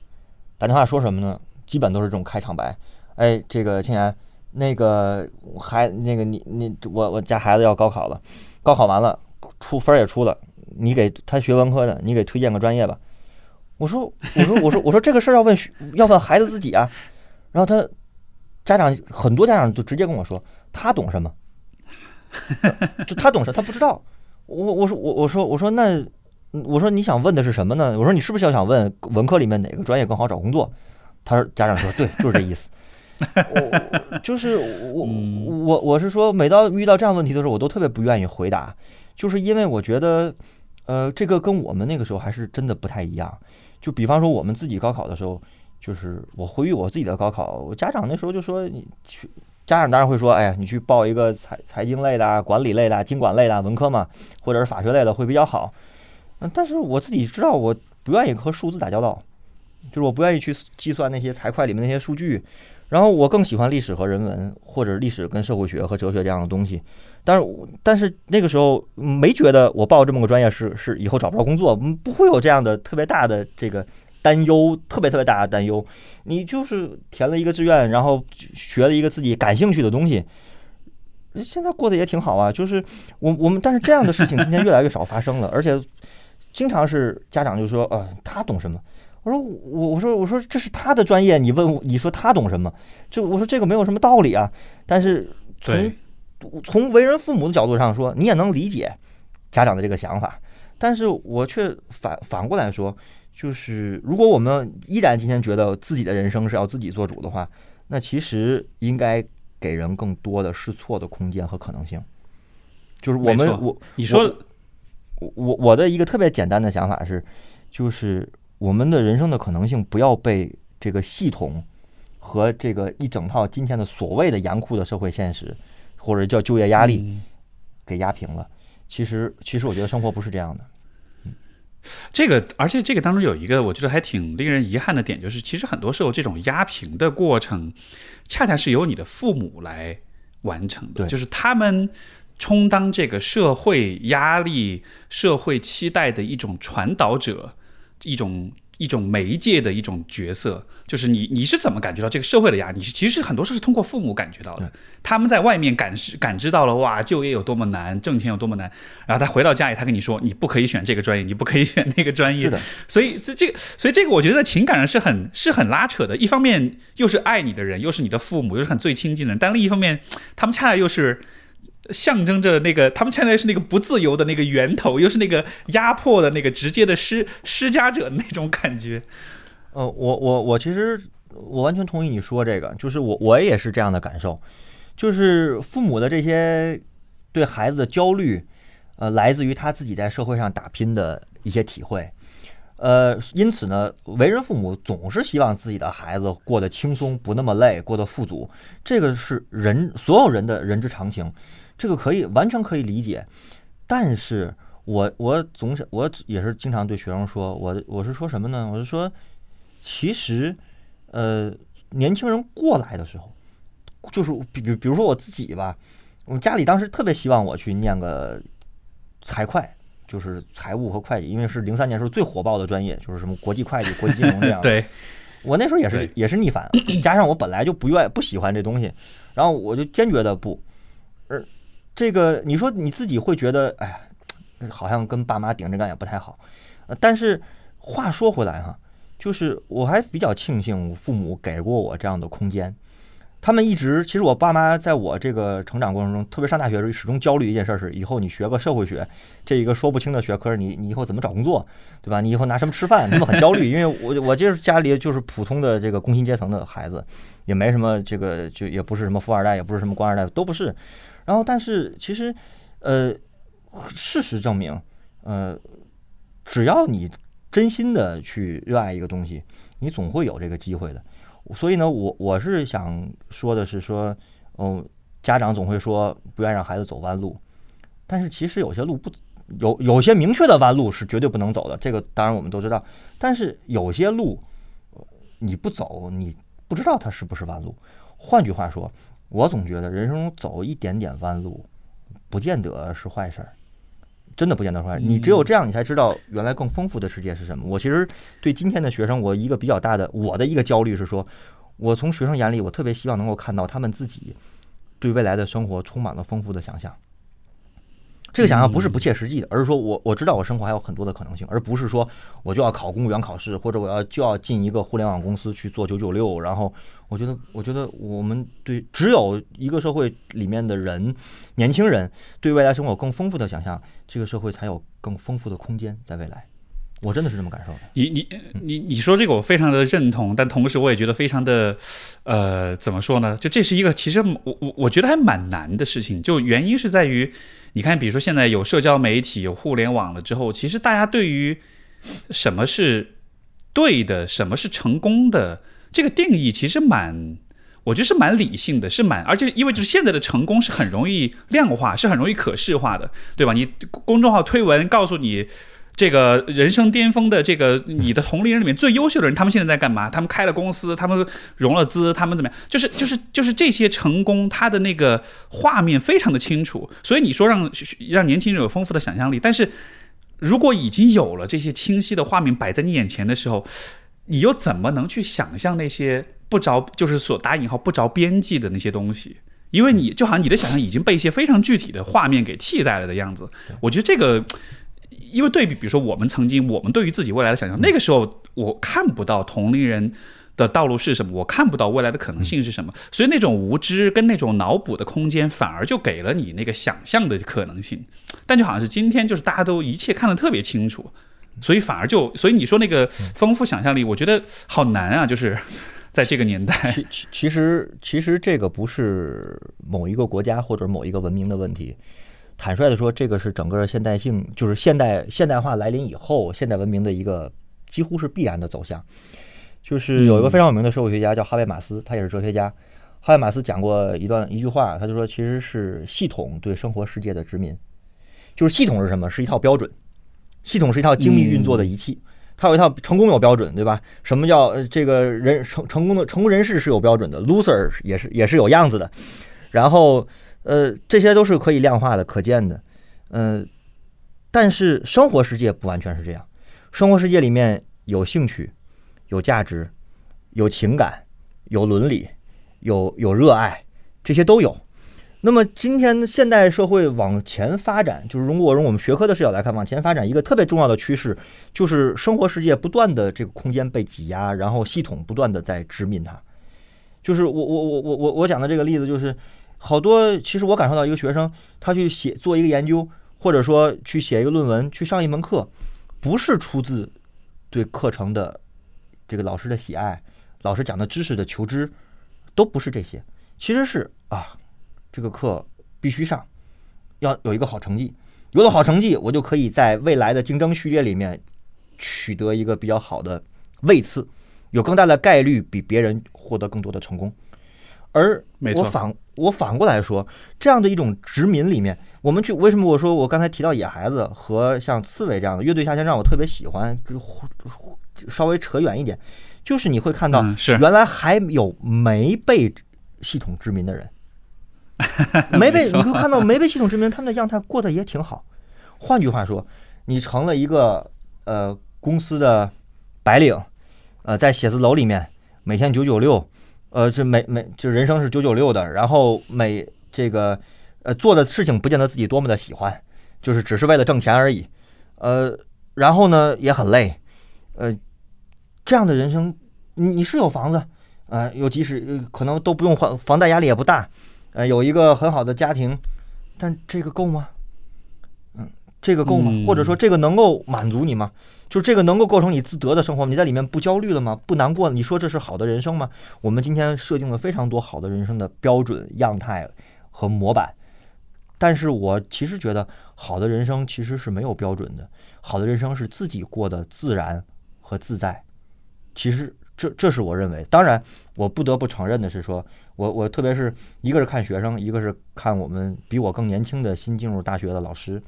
打电话说什么呢？基本都是这种开场白。哎，这个青年，那个孩，那个你你我我家孩子要高考了，高考完了出分也出了，你给他学文科的，你给推荐个专业吧。我说我说我说我说这个事儿要问要问孩子自己啊。然后他家长很多家长就直接跟我说，他懂什么？<laughs> 就他懂什么？他不知道。我我说我我说我说那。我说你想问的是什么呢？我说你是不是要想问文科里面哪个专业更好找工作？他说家长说对，就是这意思。<laughs> 我就是我我我是说，每到遇到这样问题的时候，我都特别不愿意回答，就是因为我觉得，呃，这个跟我们那个时候还是真的不太一样。就比方说我们自己高考的时候，就是我回忆我自己的高考，我家长那时候就说你去，家长当然会说，哎呀，你去报一个财财经类的、管理类的、经管类的文科嘛，或者是法学类的会比较好。但是我自己知道，我不愿意和数字打交道，就是我不愿意去计算那些财会里面那些数据，然后我更喜欢历史和人文，或者历史跟社会学和哲学这样的东西。但是，但是那个时候没觉得我报这么个专业是是以后找不着工作，不会有这样的特别大的这个担忧，特别特别大的担忧。你就是填了一个志愿，然后学了一个自己感兴趣的东西，现在过得也挺好啊。就是我我们，但是这样的事情今天越来越少发生了，而且。经常是家长就说，呃，他懂什么？我说我我说我说这是他的专业，你问我你说他懂什么？就我说这个没有什么道理啊。但是从从为人父母的角度上说，你也能理解家长的这个想法。但是我却反反过来说，就是如果我们依然今天觉得自己的人生是要自己做主的话，那其实应该给人更多的试错的空间和可能性。就是我们我你说。我我的一个特别简单的想法是，就是我们的人生的可能性不要被这个系统和这个一整套今天的所谓的严酷的社会现实，或者叫就业压力给压平了。其实，其实我觉得生活不是这样的。这个，而且这个当中有一个我觉得还挺令人遗憾的点，就是其实很多时候这种压平的过程，恰恰是由你的父母来完成的，就是他们。充当这个社会压力、社会期待的一种传导者，一种一种媒介的一种角色，就是你你是怎么感觉到这个社会的压力？其实很多时候是通过父母感觉到的，他们在外面感知感知到了哇，就业有多么难，挣钱有多么难，然后他回到家里，他跟你说你不可以选这个专业，你不可以选那个专业，是的，所以这这个所以这个我觉得在情感上是很是很拉扯的。一方面又是爱你的人，又是你的父母，又是很最亲近的人，但另一方面他们恰恰又是。象征着那个，他们现在是那个不自由的那个源头，又是那个压迫的那个直接的施施加者那种感觉。呃，我我我其实我完全同意你说这个，就是我我也是这样的感受，就是父母的这些对孩子的焦虑，呃，来自于他自己在社会上打拼的一些体会。呃，因此呢，为人父母总是希望自己的孩子过得轻松，不那么累，过得富足，这个是人所有人的人之常情。这个可以完全可以理解，但是我我总想我也是经常对学生说，我我是说什么呢？我是说，其实，呃，年轻人过来的时候，就是比比比如说我自己吧，我家里当时特别希望我去念个财会，就是财务和会计，因为是零三年时候最火爆的专业，就是什么国际会计、国际金融这样。<laughs> 对，我那时候也是也是逆反，加上我本来就不愿不喜欢这东西，然后我就坚决的不，而。这个你说你自己会觉得，哎呀，好像跟爸妈顶着干也不太好。呃，但是话说回来哈，就是我还比较庆幸父母给过我这样的空间。他们一直，其实我爸妈在我这个成长过程中，特别上大学的时候，始终焦虑一件事是：以后你学个社会学这一个说不清的学科，你你以后怎么找工作，对吧？你以后拿什么吃饭？他们很焦虑，因为我我就是家里就是普通的这个工薪阶层的孩子，也没什么这个就也不是什么富二代，也不是什么官二代，都不是。然后，但是其实，呃，事实证明，呃，只要你真心的去热爱一个东西，你总会有这个机会的。所以呢，我我是想说的是说，嗯，家长总会说不愿让孩子走弯路，但是其实有些路不有有些明确的弯路是绝对不能走的，这个当然我们都知道。但是有些路你不走，你不知道它是不是弯路。换句话说。我总觉得人生中走一点点弯路，不见得是坏事儿，真的不见得坏。你只有这样，你才知道原来更丰富的世界是什么。我其实对今天的学生，我一个比较大的我的一个焦虑是说，我从学生眼里，我特别希望能够看到他们自己对未来的生活充满了丰富的想象。这个想象不是不切实际的，而是说我我知道我生活还有很多的可能性，而不是说我就要考公务员考试，或者我要就要进一个互联网公司去做九九六。然后我觉得，我觉得我们对只有一个社会里面的人，年轻人对未来生活更丰富的想象，这个社会才有更丰富的空间在未来。我真的是这么感受的。你你你你说这个我非常的认同，但同时我也觉得非常的，呃，怎么说呢？就这是一个其实我我我觉得还蛮难的事情。就原因是在于，你看，比如说现在有社交媒体、有互联网了之后，其实大家对于什么是对的、什么是成功的这个定义，其实蛮，我觉得是蛮理性的，是蛮，而且因为就是现在的成功是很容易量化，是很容易可视化的，对吧？你公众号推文告诉你。这个人生巅峰的这个你的同龄人里面最优秀的人，他们现在在干嘛？他们开了公司，他们融了资，他们怎么样？就是就是就是这些成功，他的那个画面非常的清楚。所以你说让让年轻人有丰富的想象力，但是如果已经有了这些清晰的画面摆在你眼前的时候，你又怎么能去想象那些不着就是所打引号不着边际的那些东西？因为你就好像你的想象已经被一些非常具体的画面给替代了的样子。我觉得这个。因为对比，比如说我们曾经，我们对于自己未来的想象，那个时候我看不到同龄人的道路是什么，我看不到未来的可能性是什么，所以那种无知跟那种脑补的空间，反而就给了你那个想象的可能性。但就好像是今天，就是大家都一切看得特别清楚，所以反而就，所以你说那个丰富想象力，我觉得好难啊，就是在这个年代。<laughs> 其其其实其实这个不是某一个国家或者某一个文明的问题。坦率的说，这个是整个现代性，就是现代现代化来临以后，现代文明的一个几乎是必然的走向。就是有一个非常有名的社会学家叫哈贝马斯，他也是哲学家。哈贝马斯讲过一段一句话，他就说，其实是系统对生活世界的殖民。就是系统是什么？是一套标准，系统是一套精密运作的仪器，它有一套成功有标准，对吧？什么叫这个人成成功的成功人士是有标准的，loser 也是也是有样子的，然后。呃，这些都是可以量化的、可见的，嗯，但是生活世界不完全是这样。生活世界里面有兴趣、有价值、有情感、有伦理、有有热爱，这些都有。那么今天现代社会往前发展，就是如果用我们学科的视角来看，往前发展一个特别重要的趋势，就是生活世界不断的这个空间被挤压，然后系统不断的在殖民它。就是我我我我我我讲的这个例子，就是好多其实我感受到一个学生，他去写做一个研究，或者说去写一个论文，去上一门课，不是出自对课程的这个老师的喜爱，老师讲的知识的求知，都不是这些，其实是啊。这个课必须上，要有一个好成绩。有了好成绩，我就可以在未来的竞争序列里面取得一个比较好的位次，有更大的概率比别人获得更多的成功。而我反我反过来说，这样的一种殖民里面，我们去为什么我说我刚才提到野孩子和像刺猬这样的乐队夏天让我特别喜欢，就稍微扯远一点，就是你会看到，是原来还有没被系统殖民的人。<laughs> 没被你会看到没被系统殖民，他们的样态过得也挺好。换句话说，你成了一个呃公司的白领，呃，在写字楼里面每天九九六，呃，这每每就人生是九九六的，然后每这个呃做的事情不见得自己多么的喜欢，就是只是为了挣钱而已，呃，然后呢也很累，呃，这样的人生，你你是有房子，呃，有即使可能都不用还房贷，压力也不大。呃，有一个很好的家庭，但这个够吗？嗯，这个够吗？或者说，这个能够满足你吗？就这个能够构成你自得的生活？你在里面不焦虑了吗？不难过？你说这是好的人生吗？我们今天设定了非常多好的人生的标准样态和模板，但是我其实觉得，好的人生其实是没有标准的，好的人生是自己过得自然和自在。其实。这这是我认为，当然，我不得不承认的是，说我我特别是一个是看学生，一个是看我们比我更年轻的新进入大学的老师，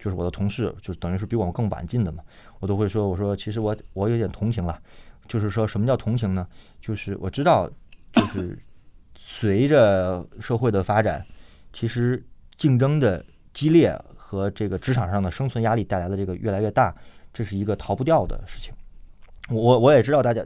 就是我的同事，就等于是比我们更晚进的嘛，我都会说，我说其实我我有点同情了，就是说什么叫同情呢？就是我知道，就是随着社会的发展，其实竞争的激烈和这个职场上的生存压力带来的这个越来越大，这是一个逃不掉的事情。我我也知道大家。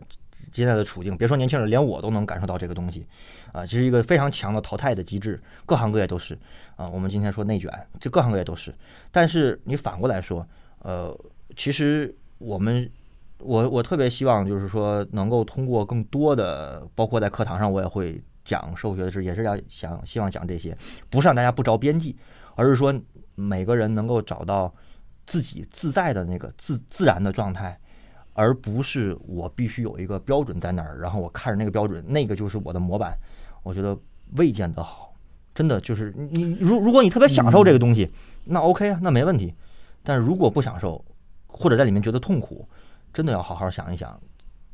现在的处境，别说年轻人，连我都能感受到这个东西，啊，这是一个非常强的淘汰的机制，各行各业都是，啊，我们今天说内卷，这各行各业都是。但是你反过来说，呃，其实我们，我我特别希望就是说，能够通过更多的，包括在课堂上，我也会讲社会学的知识，也是要想希望讲这些，不是让大家不着边际，而是说每个人能够找到自己自在的那个自自然的状态。而不是我必须有一个标准在那儿，然后我看着那个标准，那个就是我的模板。我觉得未见得好，真的就是你如如果你特别享受这个东西，那 OK 啊，那没问题。但如果不享受，或者在里面觉得痛苦，真的要好好想一想，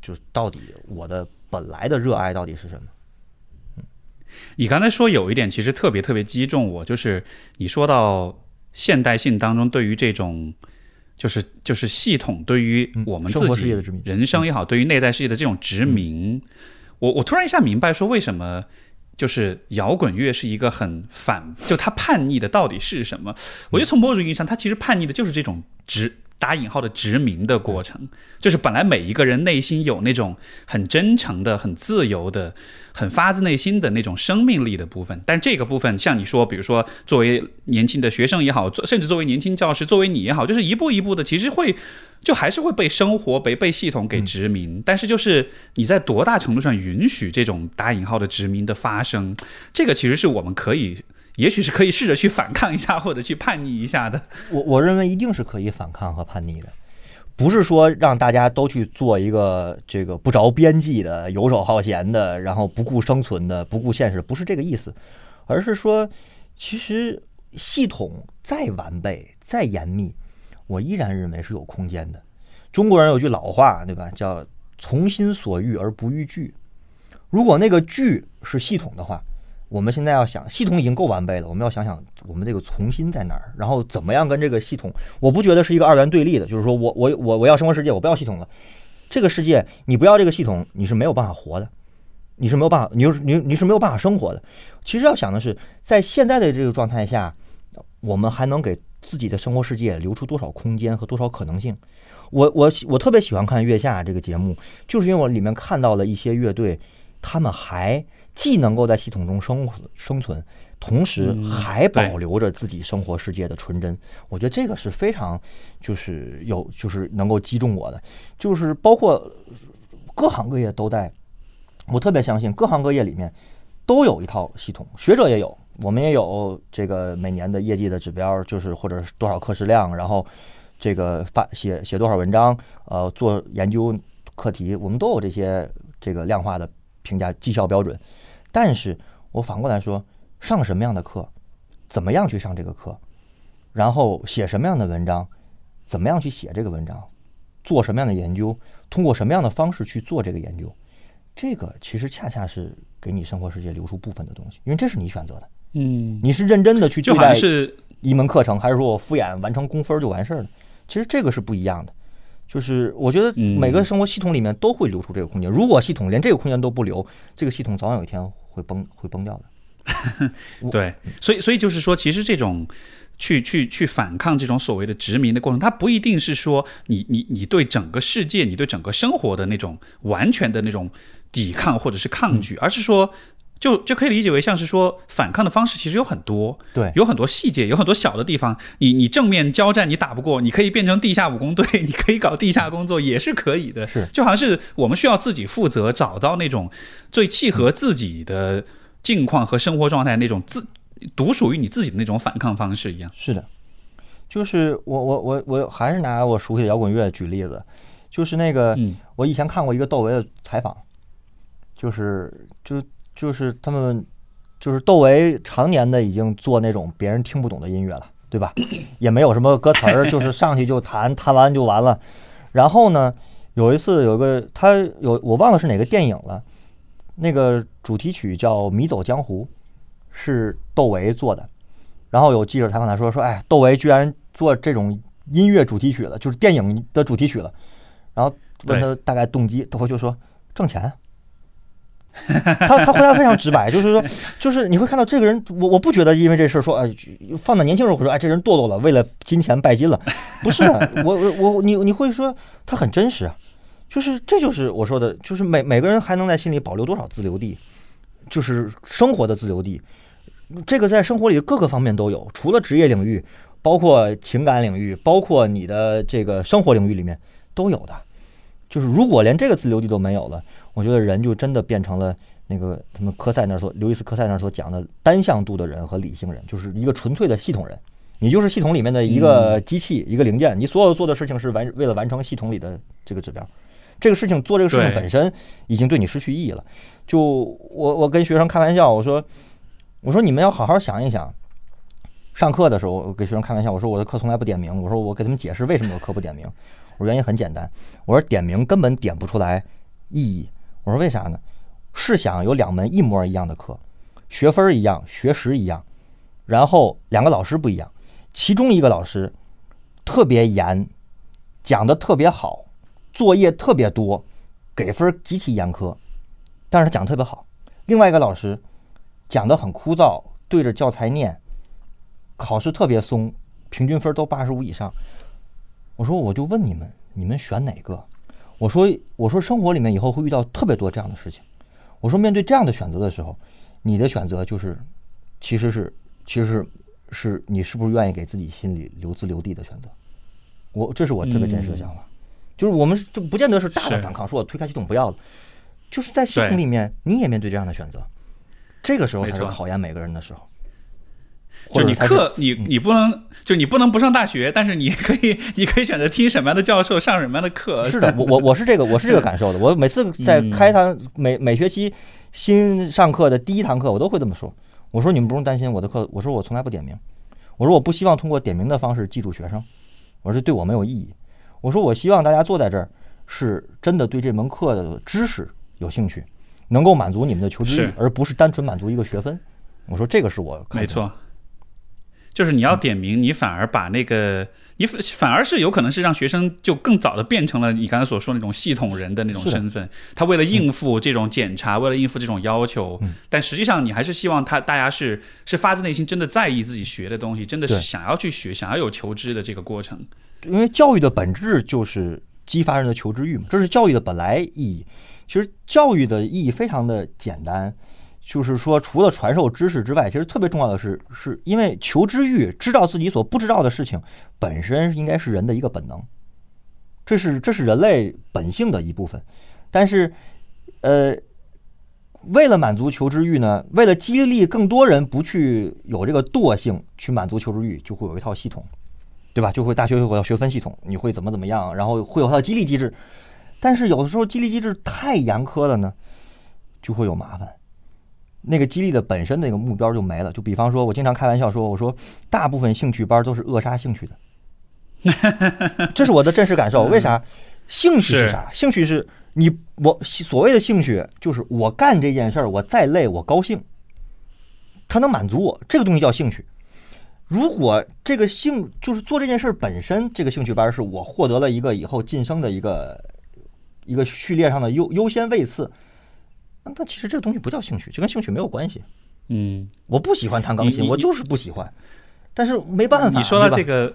就到底我的本来的热爱到底是什么？嗯，你刚才说有一点其实特别特别击中我，就是你说到现代性当中对于这种。就是就是系统对于我们自己人生也好，对于内在世界的这种殖民，我我突然一下明白说为什么就是摇滚乐是一个很反，就他叛逆的到底是什么？我觉得从某种意义上，他其实叛逆的就是这种殖。打引号的殖民的过程，就是本来每一个人内心有那种很真诚的、很自由的、很发自内心的那种生命力的部分，但这个部分，像你说，比如说作为年轻的学生也好，甚至作为年轻教师，作为你也好，就是一步一步的，其实会就还是会被生活、被被系统给殖民。但是，就是你在多大程度上允许这种打引号的殖民的发生，这个其实是我们可以。也许是可以试着去反抗一下，或者去叛逆一下的。我我认为一定是可以反抗和叛逆的，不是说让大家都去做一个这个不着边际的、游手好闲的，然后不顾生存的、不顾现实，不是这个意思，而是说，其实系统再完备、再严密，我依然认为是有空间的。中国人有句老话，对吧？叫“从心所欲而不逾矩”。如果那个矩是系统的话。我们现在要想，系统已经够完备了，我们要想想我们这个从心在哪儿，然后怎么样跟这个系统，我不觉得是一个二元对立的，就是说我我我我要生活世界，我不要系统了，这个世界你不要这个系统，你是没有办法活的，你是没有办法，你你你是没有办法生活的。其实要想的是，在现在的这个状态下，我们还能给自己的生活世界留出多少空间和多少可能性？我我我特别喜欢看《月下》这个节目，就是因为我里面看到了一些乐队，他们还既能够在系统中生生存，同时还保留着自己生活世界的纯真。我觉得这个是非常就是有就是能够击中我的，就是包括各行各业都在，我特别相信各行各业里面都有一套系统，学者也有。我们也有这个每年的业绩的指标，就是或者是多少课时量，然后这个发写写多少文章，呃，做研究课题，我们都有这些这个量化的评价绩效标准。但是我反过来说，上什么样的课，怎么样去上这个课，然后写什么样的文章，怎么样去写这个文章，做什么样的研究，通过什么样的方式去做这个研究，这个其实恰恰是给你生活世界留出部分的东西，因为这是你选择的。嗯，你是认真的去就好像是一门课程，还是说我敷衍完成工分就完事儿了？其实这个是不一样的。就是我觉得每个生活系统里面都会留出这个空间。如果系统连这个空间都不留，这个系统早晚有一天会崩，会崩掉的。<laughs> 对，所以所以就是说，其实这种去去去反抗这种所谓的殖民的过程，它不一定是说你你你对整个世界、你对整个生活的那种完全的那种抵抗或者是抗拒，而是说。就就可以理解为像是说反抗的方式其实有很多，对，有很多细节，有很多小的地方。你你正面交战你打不过，你可以变成地下武工队，<laughs> 你可以搞地下工作也是可以的。是，就好像是我们需要自己负责，找到那种最契合自己的境况和生活状态那种自独属于你自己的那种反抗方式一样。是的，就是我我我我还是拿我熟悉的摇滚乐举例子，就是那个我以前看过一个窦唯的采访，就是就。就是他们，就是窦唯常年的已经做那种别人听不懂的音乐了，对吧？<clears throat> 也没有什么歌词儿，就是上去就弹，弹完就完了。然后呢，有一次有个他有我忘了是哪个电影了，那个主题曲叫《迷走江湖》，是窦唯做的。然后有记者采访他说：“说哎，窦唯居然做这种音乐主题曲了，就是电影的主题曲了。”然后问他大概动机，窦唯就说：“挣钱。”他他回答非常直白，就是说，就是你会看到这个人，我我不觉得因为这事儿说，哎，放在年轻时候会说，哎，这人堕落了，为了金钱拜金了，不是，我我我你你会说他很真实啊，就是这就是我说的，就是每每个人还能在心里保留多少自留地，就是生活的自留地，这个在生活里各个方面都有，除了职业领域，包括情感领域，包括你的这个生活领域里面都有的，就是如果连这个自留地都没有了。我觉得人就真的变成了那个他们科赛那所刘易斯科赛那所讲的单向度的人和理性人，就是一个纯粹的系统人。你就是系统里面的一个机器，一个零件。你所有做的事情是完为了完成系统里的这个指标。这个事情做这个事情本身已经对你失去意义了。就我我跟学生开玩笑，我说我说你们要好好想一想，上课的时候我给学生开玩笑，我说我的课从来不点名，我说我给他们解释为什么我课不点名。我说原因很简单，我说点名根本点不出来意义。我说为啥呢？试想有两门一模一样的课，学分一样，学时一样，然后两个老师不一样，其中一个老师特别严，讲的特别好，作业特别多，给分极其严苛，但是他讲特别好。另外一个老师讲的很枯燥，对着教材念，考试特别松，平均分都八十五以上。我说我就问你们，你们选哪个？我说，我说，生活里面以后会遇到特别多这样的事情。我说，面对这样的选择的时候，你的选择就是，其实是，其实是，是你是不是愿意给自己心里留自留地的选择？我这是我特别真实的想法，就是我们就不见得是大的反抗，说我推开系统不要了，就是在系统里面你也面对这样的选择，这个时候才是考验每个人的时候。就你课，你你不能，就你不能不上大学，但是你可以，你可以选择听什么样的教授，上什么样的课。是的，我我我是这个，我是这个感受的。我每次在开堂每每学期新上课的第一堂课，我都会这么说。我说你们不用担心我的课，我说我从来不点名。我说我不希望通过点名的方式记住学生，我说对我没有意义。我说我希望大家坐在这儿是真的对这门课的知识有兴趣，能够满足你们的求知欲，而不是单纯满足一个学分。我说这个是我没错。就是你要点名，你反而把那个你反反而是有可能是让学生就更早的变成了你刚才所说那种系统人的那种身份。他为了应付这种检查，为了应付这种要求，嗯但实际上你还是希望他大家是是发自内心真的在意自己学的东西，真的是想要去学，想要有求知的这个过程。因为教育的本质就是激发人的求知欲嘛，这是教育的本来意义。其实教育的意义非常的简单，就是说除了传授知识之外，其实特别重要的是，是因为求知欲，知道自己所不知道的事情，本身应该是人的一个本能，这是这是人类本性的一部分。但是，呃，为了满足求知欲呢，为了激励更多人不去有这个惰性去满足求知欲，就会有一套系统。对吧？就会大学会有学分系统，你会怎么怎么样，然后会有它的激励机制。但是有的时候激励机制太严苛了呢，就会有麻烦。那个激励的本身那个目标就没了。就比方说，我经常开玩笑说，我说大部分兴趣班都是扼杀兴趣的，<laughs> 这是我的真实感受。为啥？兴趣是啥？兴趣是你我所谓的兴趣，就是我干这件事儿，我再累我高兴，它能满足我，这个东西叫兴趣。如果这个兴就是做这件事本身，这个兴趣班是我获得了一个以后晋升的一个一个序列上的优优先位次，那那其实这个东西不叫兴趣，就跟兴趣没有关系。嗯，我不喜欢弹钢琴，我就是不喜欢，但是没办法。你说到这个，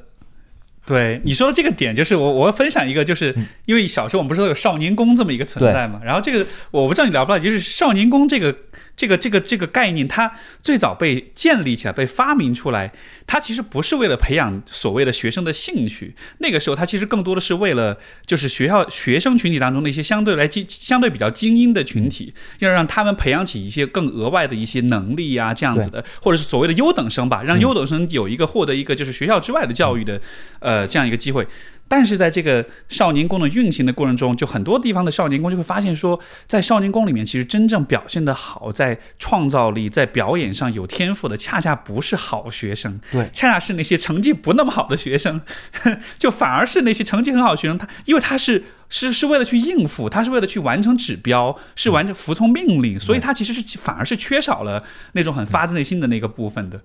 对你说的这个点，就是我我要分享一个，就是嗯因为小时候我们不是都有少年宫这么一个存在嘛，然后这个我不知道你了不了解，就是少年宫这个这个这个这个概念，它最早被建立起来、被发明出来，它其实不是为了培养所谓的学生的兴趣，那个时候它其实更多的是为了就是学校学生群体当中的一些相对来精相对比较精英的群体，要让他们培养起一些更额外的一些能力呀、这样子的，或者是所谓的优等生吧，让优等生有一个获得一个就是学校之外的教育的呃这样一个机会。但是在这个少年宫的运行的过程中，就很多地方的少年宫就会发现说，在少年宫里面，其实真正表现的好，在创造力、在表演上有天赋的，恰恰不是好学生，对恰恰是那些成绩不那么好的学生，<laughs> 就反而是那些成绩很好的学生，他因为他是是是为了去应付，他是为了去完成指标，是完成服从命令，所以他其实是反而是缺少了那种很发自内心的那个部分的。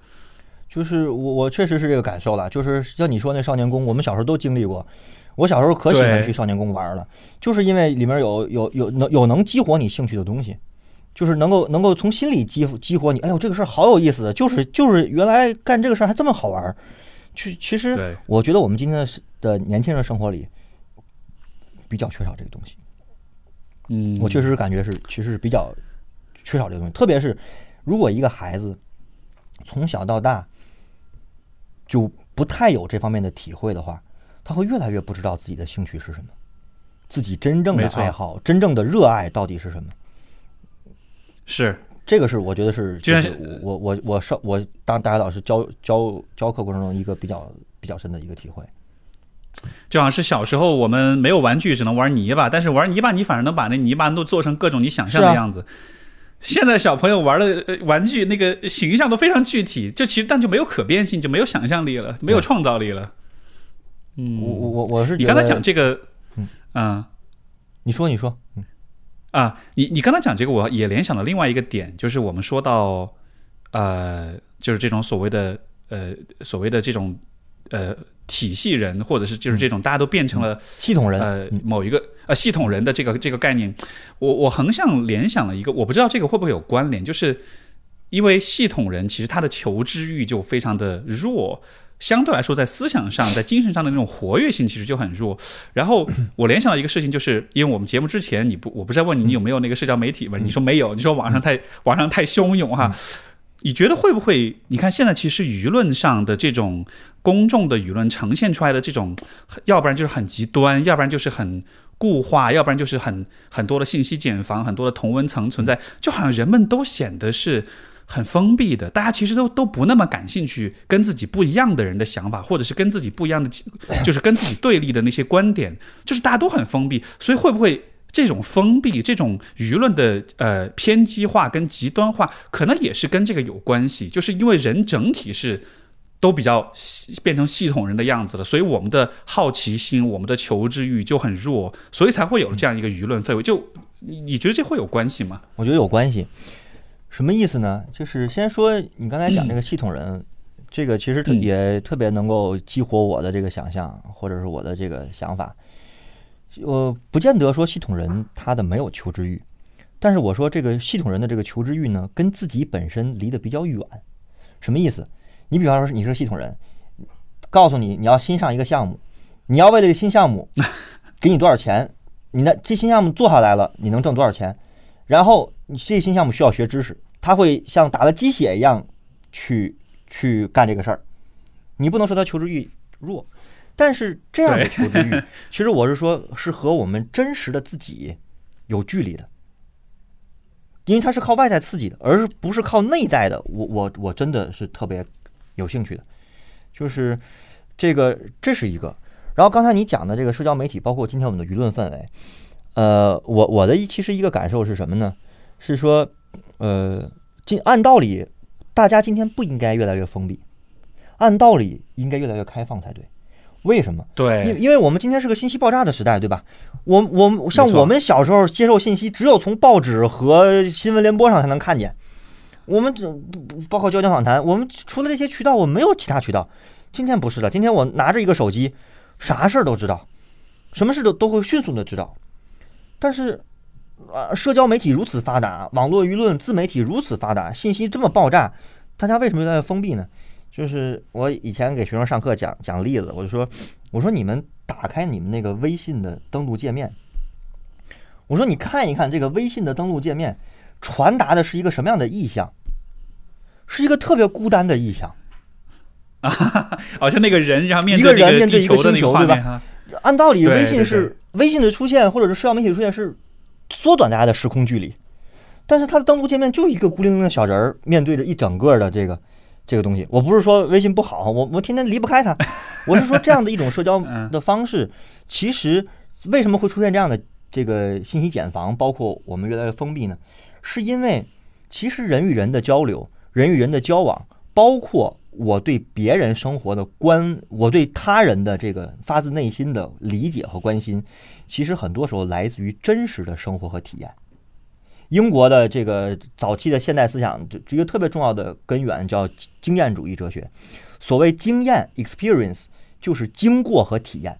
就是我我确实是这个感受了，就是像你说那少年宫，我们小时候都经历过。我小时候可喜欢去少年宫玩了，就是因为里面有有有能有能激活你兴趣的东西，就是能够能够从心里激激活你。哎呦，这个事儿好有意思，就是就是原来干这个事儿还这么好玩儿。其其实我觉得我们今天的的年轻人生活里比较缺少这个东西。嗯我确实是感觉是，其实是比较缺少这个东西。特别是如果一个孩子从小到大就不太有这方面的体会的话，他会越来越不知道自己的兴趣是什么，自己真正的爱好、真正的热爱到底是什么。是这个是我觉得是，就像是我我我上我当大学老师教教教课过程中一个比较比较深的一个体会。就好像是小时候我们没有玩具，只能玩泥巴，但是玩泥巴你反而能把那泥巴都做成各种你想象的样子。现在小朋友玩的呃玩具那个形象都非常具体，就其实但就没有可变性，就没有想象力了，没有创造力了。嗯，我我我我是你刚才讲这个，嗯。嗯你说你说，嗯。啊，你你刚才讲这个，我也联想到另外一个点，就是我们说到，呃，就是这种所谓的呃所谓的这种呃体系人，或者是就是这种大家都变成了系统人，呃嗯某一个呃系统人的这个这个概念，我我横向联想了一个，我不知道这个会不会有关联，就是因为系统人其实他的求知欲就非常的弱。相对来说，在思想上、在精神上的那种活跃性其实就很弱。然后我联想到一个事情，就是因为我们节目之前，你不，我不是在问你你有没有那个社交媒体吗？你说没有，你说网上太网上太汹涌哈。你觉得会不会？你看现在其实舆论上的这种公众的舆论呈现出来的这种，要不然就是很极端，要不然就是很固化，要不然就是很很多的信息茧房，很多的同温层存在，就好像人们都显得是很封闭的，大家其实都都不那么感兴趣跟自己不一样的人的想法，或者是跟自己不一样的，就是跟自己对立的那些观点，就是大家都很封闭，所以会不会？这种封闭、这种舆论的呃偏激化跟极端化，可能也是跟这个有关系，就是因为人整体是都比较系变成系统人的样子了，所以我们的好奇心、我们的求知欲就很弱，所以才会有这样一个舆论氛围。就你你觉得这会有关系吗？我觉得有关系。什么意思呢？就是先说你刚才讲这个系统人，这个其实也特别能够激活我的这个想象，或者是我的这个想法。我不见得说系统人他的没有求知欲，但是我说这个系统人的这个求知欲呢，跟自己本身离得比较远。什么意思？你比方说你是个系统人，告诉你你要新上一个项目，你要为这个新项目 <laughs> 给你多少钱，你的这新项目做下来了，你能挣多少钱？然后你这新项目需要学知识，他会像打了鸡血一样去去干这个事儿。你不能说他求知欲弱，但是这样的求知欲，<laughs> 其实我是说是和我们真实的自己有距离的，因为它是靠外在刺激的，而不是靠内在的。我我我真的是特别有兴趣的，就是这个这是一个。然后刚才你讲的这个社交媒体，包括今天我们的舆论氛围，呃，我我的一其实一个感受是什么呢？是说，呃，今按道理，大家今天不应该越来越封闭，按道理应该越来越开放才对。为什么？因对，因为我们今天是个信息爆炸的时代，对吧？我我像我们小时候接受信息，只有从报纸和新闻联播上才能看见。我们这包括焦点访谈，我们除了这些渠道，我没有其他渠道。今天不是了，今天我拿着一个手机，啥事儿都知道，什么事都都会迅速的知道。但是，啊，社交媒体如此发达，网络舆论、自媒体如此发达，信息这么爆炸，大家为什么越来越封闭呢？就是我以前给学生上课讲讲例子，我就说，我说你们打开你们那个微信的登录界面，我说你看一看这个微信的登录界面，传达的是一个什么样的意象？是一个特别孤单的意象。<laughs> 好像那个人，然后面一个人面对一个星球对吧按道理，微信是微信的出现，或者是社交媒体的出现是缩短大家的时空距离，但是它的登录界面就一个孤零零的小人儿，面对着一整个的这个这个东西。我不是说微信不好，我我天天离不开它，<laughs> 我是说这样的一种社交嗯的方式，其实为什么会出现这样的这个信息茧房，包括我们越来越封闭呢？是因为其实人与人的交流，人与人的交往，包括我对别人生活的关，我对他人的这个发自内心的理解和关心，其实很多时候来自于真实的生活和体验。英国的这个早期的现代思想，这这一个特别重要的根源叫经验主义哲学。所谓经验 （experience） 就是经过和体验，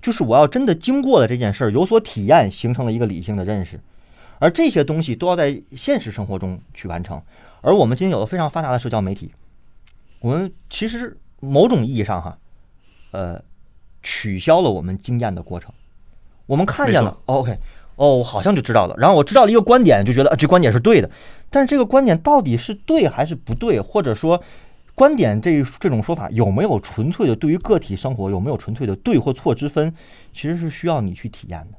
就是我要真的经过了这件事儿，有所体验，形成了一个理性的认识。而这些东西都要在现实生活中去完成。而我们今天有了非常发达的社交媒体，我们其实某种意义上哈，呃，取消了我们经验的过程。我们看见了、哦、，OK，哦，我好像就知道了。然后我知道了一个观点，就觉得啊，这观点是对的。但是这个观点到底是对还是不对，或者说观点这这种说法有没有纯粹的对于个体生活有没有纯粹的对或错之分，其实是需要你去体验的。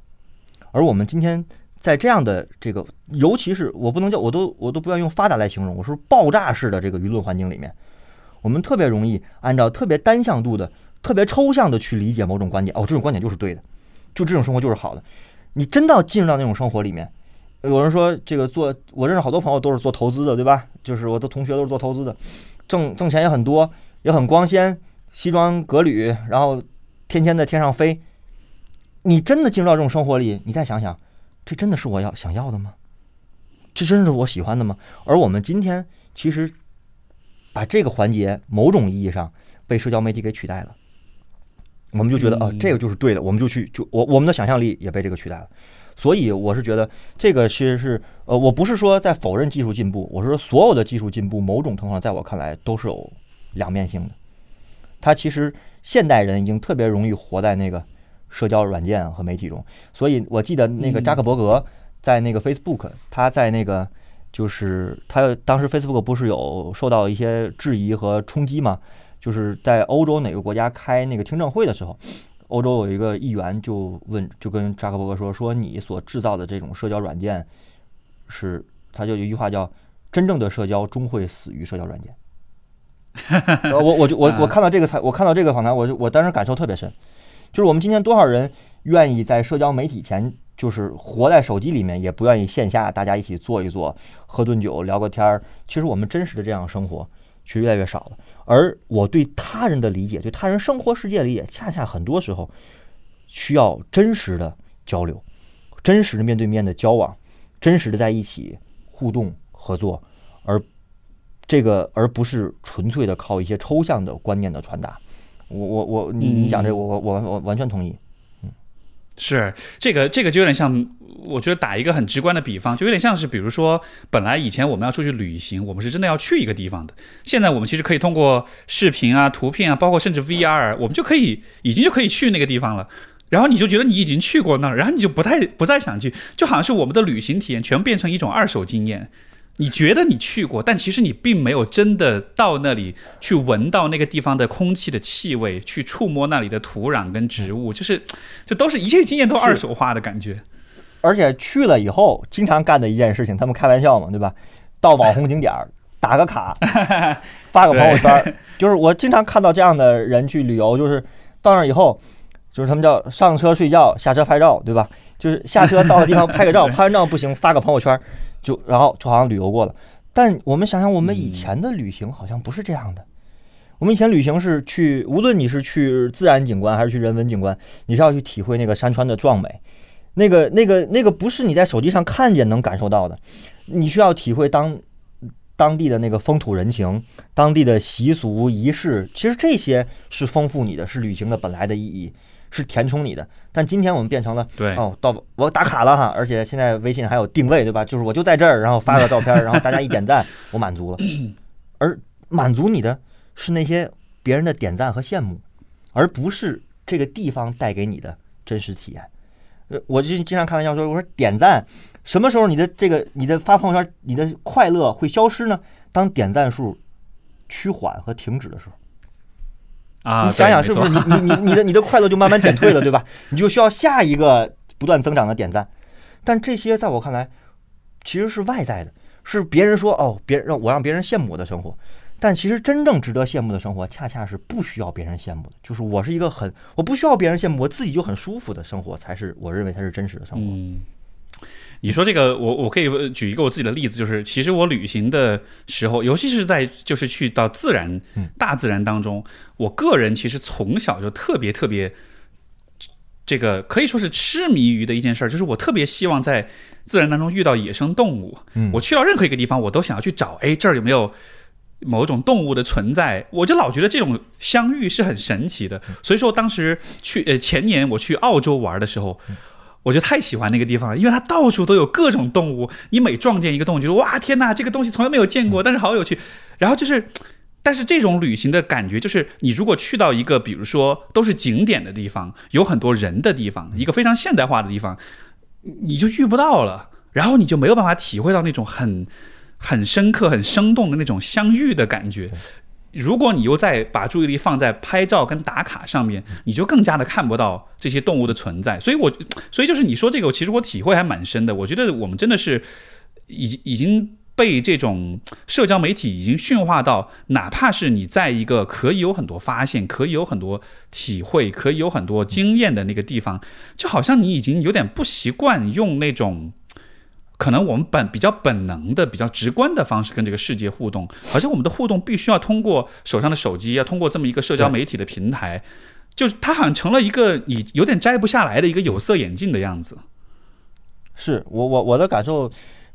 而我们今天在这样的这个，尤其是我不能叫我都我都不要用发达来形容，我说爆炸式的这个舆论环境里面，我们特别容易按照特别单向度的、特别抽象的去理解某种观点。哦，这种观点就是对的，就这种生活就是好的。你真到进入到那种生活里面，有人说这个做，我认识好多朋友都是做投资的，对吧？就是我的同学都是做投资的，挣挣钱也很多，也很光鲜，西装革履，然后天天在天上飞。你真的进入到这种生活里，你再想想，这真的是我要想要的吗？这真是我喜欢的吗？而我们今天其实把这个环节某种意义上被社交媒体给取代了，我们就觉得啊、嗯这个就是对的，我们就去就我我们的想象力也被这个取代了。所以我是觉得这个其实是呃，我不是说在否认技术进步，我是说所有的技术进步，某种程度上在我看来都是有两面性的。它其实现代人已经特别容易活在那个社交软件和媒体中，所以我记得那个嗯扎克伯格在那个 Facebook，他在那个就是他当时 Facebook 不是有受到一些质疑和冲击吗？就是在欧洲哪个国家开那个听证会的时候，欧洲有一个议员就问，就跟扎克伯格说，说你所制造的这种社交软件是，他就有一句话叫“真正的社交终会死于社交软件”。呃 <laughs> 我我就我我看到这个采，我看到这个访谈，我就我当时感受特别深，就是我们今天多少人愿意在社交媒体前，就是活在手机里面，也不愿意线下大家一起坐一坐，喝顿酒聊个天儿。其实我们真实的这样生活，其实越来越少了。而我对他人的理解，对他人生活世界的理解，恰恰很多时候需要真实的交流，真实的面对面的交往，真实的在一起互动合作，而这个而不是纯粹的靠一些抽象的观念的传达。我我我，你你讲这个，我我我我完全同意。是这个，这个就有点像，我觉得打一个很直观的比方，就有点像是，比如说，本来以前我们要出去旅行，我们是真的要去一个地方的，现在我们其实可以通过视频啊、图片啊，包括甚至 VR，我们就可以已经就可以去那个地方了。然后你就觉得你已经去过那儿，然后你就不太不再想去，就好像是我们的旅行体验全变成一种二手经验。你觉得你去过，但其实你并没有真的到那里去闻到那个地方的空气的气味，去触摸那里的土壤跟植物，就是，这都是一切经验都二手化的感觉。而且去了以后，经常干的一件事情，他们开玩笑嘛，对吧？到网红景点儿打个卡，<laughs> 发个朋友圈，就是我经常看到这样的人去旅游，就是到那以后，就是他们叫上车睡觉，下车拍照，对吧？就是下车到了地方 <laughs> 拍个照，拍完照不行，发个朋友圈。就然后就好像旅游过了，但我们想想，我们以前的旅行好像不是这样的。我们以前旅行是去，无论你是去自然景观还是去人文景观，你是要去体会那个山川的壮美，那个那个那个不是你在手机上看见能感受到的，你需要体会当当地的那个风土人情、当地的习俗仪式，其实这些是丰富你的，是旅行的本来的意义。是填充你的，但今天我们变成了对哦，到我打卡了哈，而且现在微信还有定位，对吧？就是我就在这儿，然后发个照片，然后大家一点赞，我满足了。而满足你的是那些别人的点赞和羡慕，而不是这个地方带给你的真实体验。呃，我就经常开玩笑说，我说点赞什么时候你的这个你的发朋友圈你的快乐会消失呢？当点赞数趋缓和停止的时候。啊，你想想是不是你你你你的你的快乐就慢慢减退了，对吧？<laughs> 你就需要下一个不断增长的点赞。但这些在我看来其实是外在的，是别人说哦，别让我让别人羡慕我的生活。但其实真正值得羡慕的生活，恰恰是不需要别人羡慕的，就是我是一个很我不需要别人羡慕，我自己就很舒服的生活，才是我认为才是真实的生活。你说这个，我我可以举一个我自己的例子，就是其实我旅行的时候，尤其是在就是去到自然、大自然当中，我个人其实从小就特别特别，这个可以说是痴迷于的一件事儿，就是我特别希望在自然当中遇到野生动物。我去到任何一个地方，我都想要去找，哎，这儿有没有某种动物的存在？我就老觉得这种相遇是很神奇的。所以说，当时去呃前年我去澳洲玩的时候。我就太喜欢那个地方了，因为它到处都有各种动物。你每撞见一个动物，就说哇天哪，这个东西从来没有见过，但是好有趣。然后就是，但是这种旅行的感觉就是，你如果去到一个比如说都是景点的地方，有很多人的地方，一个非常现代化的地方，你就遇不到了，然后你就没有办法体会到那种很很深刻、很生动的那种相遇的感觉。如果你又再把注意力放在拍照跟打卡上面，你就更加的看不到这些动物的存在。所以，我所以就是你说这个，其实我体会还蛮深的。我觉得我们真的是已经已经被这种社交媒体已经驯化到，哪怕是你在一个可以有很多发现、可以有很多体会、可以有很多经验的那个地方，就好像你已经有点不习惯用那种。可能我们本比较本能的、比较直观的方式跟这个世界互动，好像我们的互动必须要通过手上的手机，要通过这么一个社交媒体的平台，就是它好像成了一个你有点摘不下来的一个有色眼镜的样子。是我我我的感受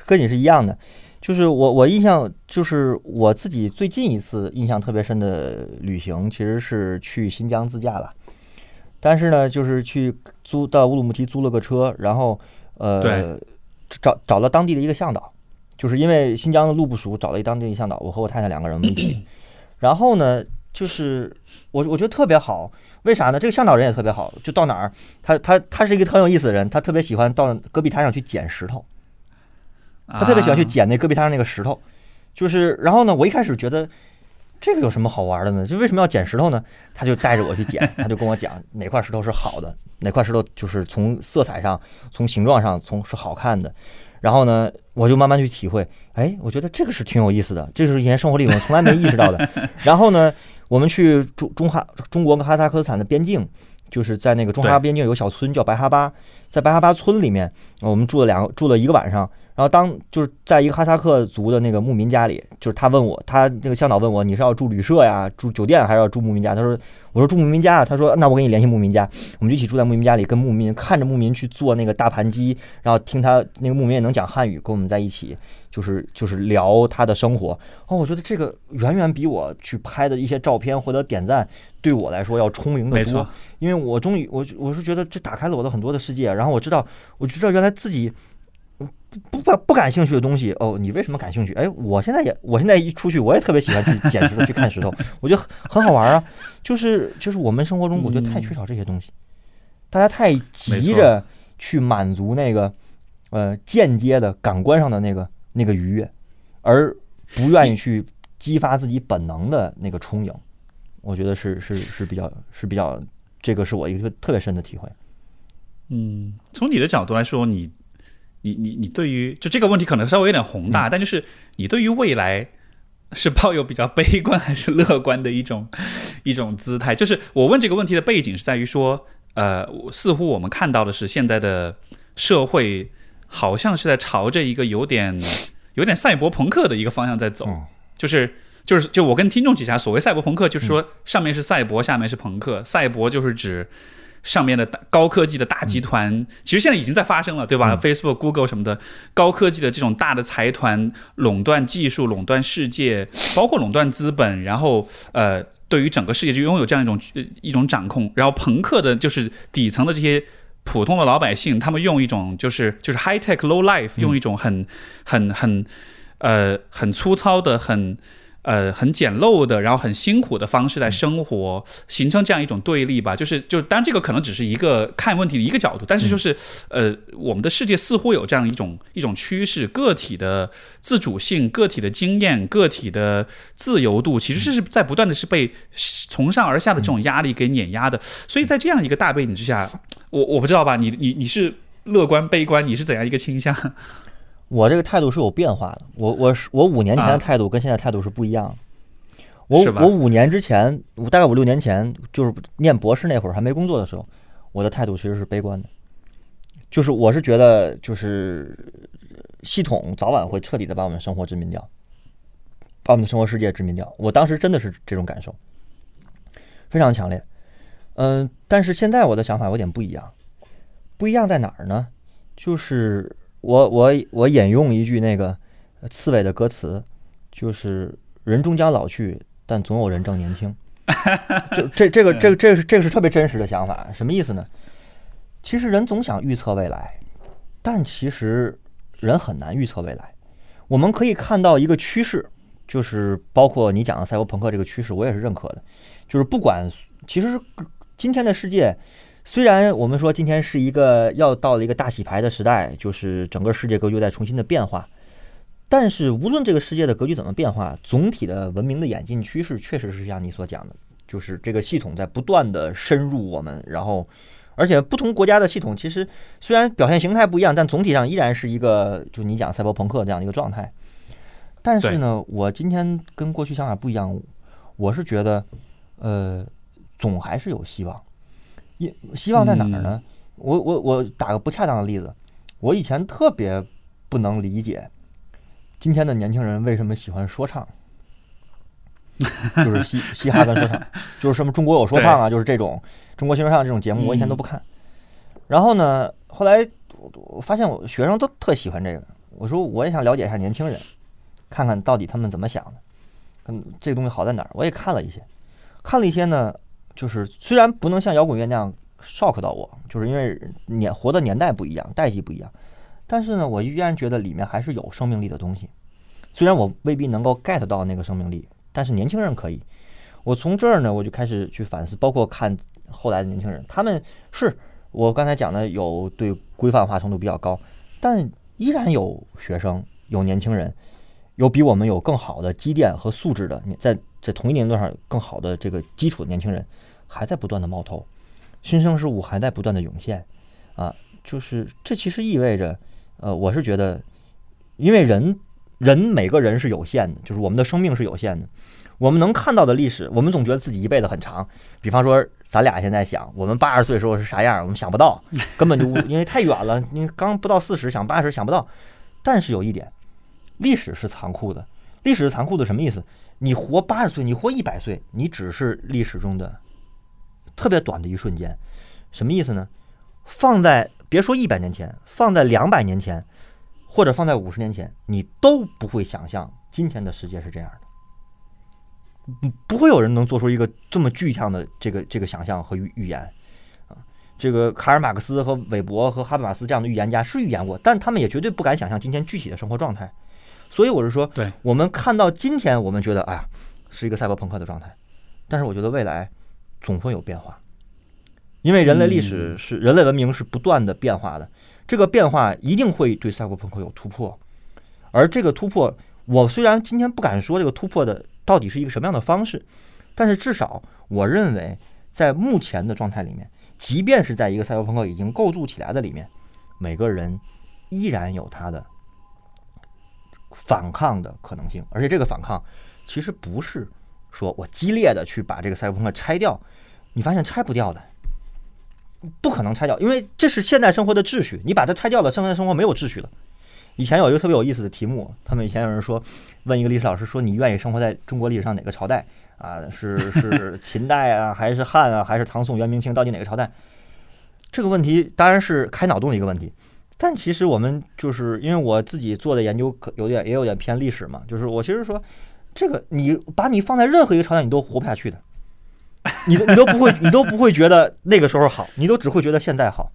跟你是一样的，就是我我印象就是我自己最近一次印象特别深的旅行，其实是去新疆自驾了，但是呢，就是去租到乌鲁木齐租了个车，然后呃。找找了当地的一个向导，就是因为新疆的路不熟，找了一当地的向导。我和我太太两个人一起，然后呢，就是我我觉得特别好，为啥呢？这个向导人也特别好，就到哪儿，他他他是一个很有意思的人，他特别喜欢到戈壁滩上去捡石头，他特别喜欢去捡那戈壁滩上那个石头，就是然后呢，我一开始觉得这个有什么好玩的呢？就为什么要捡石头呢？他就带着我去捡，<laughs> 他就跟我讲哪块石头是好的。哪块石头就是从色彩上、从形状上、从是好看的，然后呢，我就慢慢去体会。哎，我觉得这个是挺有意思的，这是以前生活里我从来没意识到的。<laughs> 然后呢，我们去中中哈中国跟哈萨克斯坦的边境，就是在那个中哈边境有个小村叫白哈巴，在白哈巴村里面，我们住了两个住了一个晚上。然后当就是在一个哈萨克族的那个牧民家里，就是他问我，他那个向导问我，你是要住旅社呀，住酒店还是要住牧民家？他说，我说住牧民家。他说，那我给你联系牧民家，我们就一起住在牧民家里，跟牧民看着牧民去做那个大盘鸡，然后听他那个牧民也能讲汉语，跟我们在一起，就是就是聊他的生活。哦，我觉得这个远远比我去拍的一些照片获得点赞，对我来说要充盈的多。因为我终于我我是觉得这打开了我的很多的世界，然后我知道我就知道原来自己。不不不感兴趣的东西哦，你为什么感兴趣？哎，我现在也，我现在一出去，我也特别喜欢去 <laughs> 捡石头，去看石头，我觉得很好玩啊。就是就是我们生活中，我觉得太缺少这些东西，大家太急着去满足那个呃间接的感官上的那个那个愉悦，而不愿意去激发自己本能的那个充盈。我觉得是是是比较是比较，这个是我一个特别深的体会。嗯，从你的角度来说，你。你你你对于就这个问题可能稍微有点宏大，但就是你对于未来是抱有比较悲观还是乐观的一种一种姿态？就是我问这个问题的背景是在于说，呃，似乎我们看到的是现在的社会好像是在朝着一个有点有点赛博朋克的一个方向在走，就是就是就我跟听众解下，所谓赛博朋克就是说上面是赛博，下面是朋克，赛博就是指。上面的高科技的大集团，其实现在已经在发生了，对吧？Facebook、Google 什么的，高科技的这种大的财团垄断技术、垄断世界，包括垄断资本，然后呃，对于整个世界就拥有这样一种一种掌控。然后朋克的就是底层的这些普通的老百姓，他们用一种就是就是 high tech low life，用一种很很很呃很粗糙的很。呃，很简陋的，然后很辛苦的方式来生活，形成这样一种对立吧。就是，就当然这个可能只是一个看问题的一个角度，但是就是，呃，我们的世界似乎有这样一种一种趋势，个体的自主性、个体的经验、个体的自由度，其实是是在不断的是被从上而下的这种压力给碾压的。所以在这样一个大背景之下，我我不知道吧，你你你是乐观悲观，你是怎样一个倾向？我这个态度是有变化的，我我是我五年前的态度跟现在态度是不一样的。我我五年之前，我大概五六年前，就是念博士那会儿还没工作的时候，我的态度其实是悲观的，就是我是觉得就是系统早晚会彻底的把我们生活殖民掉，把我们的生活世界殖民掉。我当时真的是这种感受，非常强烈。嗯，但是现在我的想法有点不一样，不一样在哪儿呢？就是。我我我引用一句那个刺猬的歌词，就是“人终将老去，但总有人正年轻 <laughs> ”。就这这个这个这个是这个是特别真实的想法，什么意思呢？其实人总想预测未来，但其实人很难预测未来。我们可以看到一个趋势，就是包括你讲的赛博朋克这个趋势，我也是认可的。就是不管，其实今天的世界。虽然我们说今天是一个要到了一个大洗牌的时代，就是整个世界格局在重新的变化，但是无论这个世界的格局怎么变化，总体的文明的演进趋势确实是像你所讲的，就是这个系统在不断的深入我们，然后而且不同国家的系统其实虽然表现形态不一样，但总体上依然是一个就你讲赛博朋克这样的一个状态。但是呢，我今天跟过去想法不一样，我是觉得，呃，总还是有希望。希望在哪儿呢？我我我打个不恰当的例子，我以前特别不能理解今天的年轻人为什么喜欢说唱，<laughs> 就是嘻嘻哈跟说唱，就是什么中国有说唱啊，就是这种中国新说唱这种节目，我以前都不看。然后呢，后来我发现我学生都特喜欢这个，我说我也想了解一下年轻人，看看到底他们怎么想的，嗯，这个东西好在哪儿？我也看了一些，看了一些呢。就是虽然不能像摇滚乐那样 shock 到我，就是因为年活的年代不一样，代际不一样，但是呢，我依然觉得里面还是有生命力的东西。虽然我未必能够 get 到那个生命力，但是年轻人可以。我从这儿呢，我就开始去反思，包括看后来的年轻人，他们是我刚才讲的有对规范化程度比较高，但依然有学生，有年轻人，有比我们有更好的积淀和素质的，在在同一年段上更好的这个基础的年轻人。还在不断的冒头，新生事物还在不断的涌现，啊，就是这其实意味着，呃，我是觉得，因为人人每个人是有限的，就是我们的生命是有限的，我们能看到的历史，我们总觉得自己一辈子很长，比方说咱俩现在想，我们八十岁时候是啥样，我们想不到，根本就因为太远了，你刚不到四十，想八十想不到，但是有一点，历史是残酷的。历史是残酷的，什么意思？你活八十岁，你活一百岁，你只是历史中的特别短的一瞬间。什么意思呢？放在别说一百年前，放在两百年前，或者放在五十年前，你都不会想象今天的世界是这样的。不不会有人能做出一个这么具象的这个这个想象和预预言啊。这个卡尔马克思和韦伯和哈贝马斯这样的预言家是预言过，但他们也绝对不敢想象今天具体的生活状态。所以我是说，对我们看到今天，我们觉得哎呀，是一个赛博朋克的状态。但是我觉得未来总会有变化，因为人类历史是人类文明是不断的变化的，这个变化一定会对赛博朋克有突破。而这个突破，我虽然今天不敢说这个突破的到底是一个什么样的方式，但是至少我认为，在目前的状态里面，即便是在一个赛博朋克已经构筑起来的里面，每个人依然有他的反抗的可能性，而且这个反抗其实不是说我激烈的去把这个赛博朋克拆掉，你发现拆不掉的，不可能拆掉，因为这是现代生活的秩序，你把它拆掉了，现代生活没有秩序了。以前有一个特别有意思的题目，他们以前有人说，问一个历史老师说，你愿意生活在中国历史上哪个朝代啊？是是 <laughs> 秦代啊，还是汉啊，还是唐宋元明清？到底哪个朝代？这个问题当然是开脑洞的一个问题。但其实我们就是因为我自己做的研究可有点也有点偏历史嘛，就是我其实说，这个你把你放在任何一个朝代，你都活不下去的，你你都不会 <laughs> 你都不会觉得那个时候好，你都只会觉得现在好。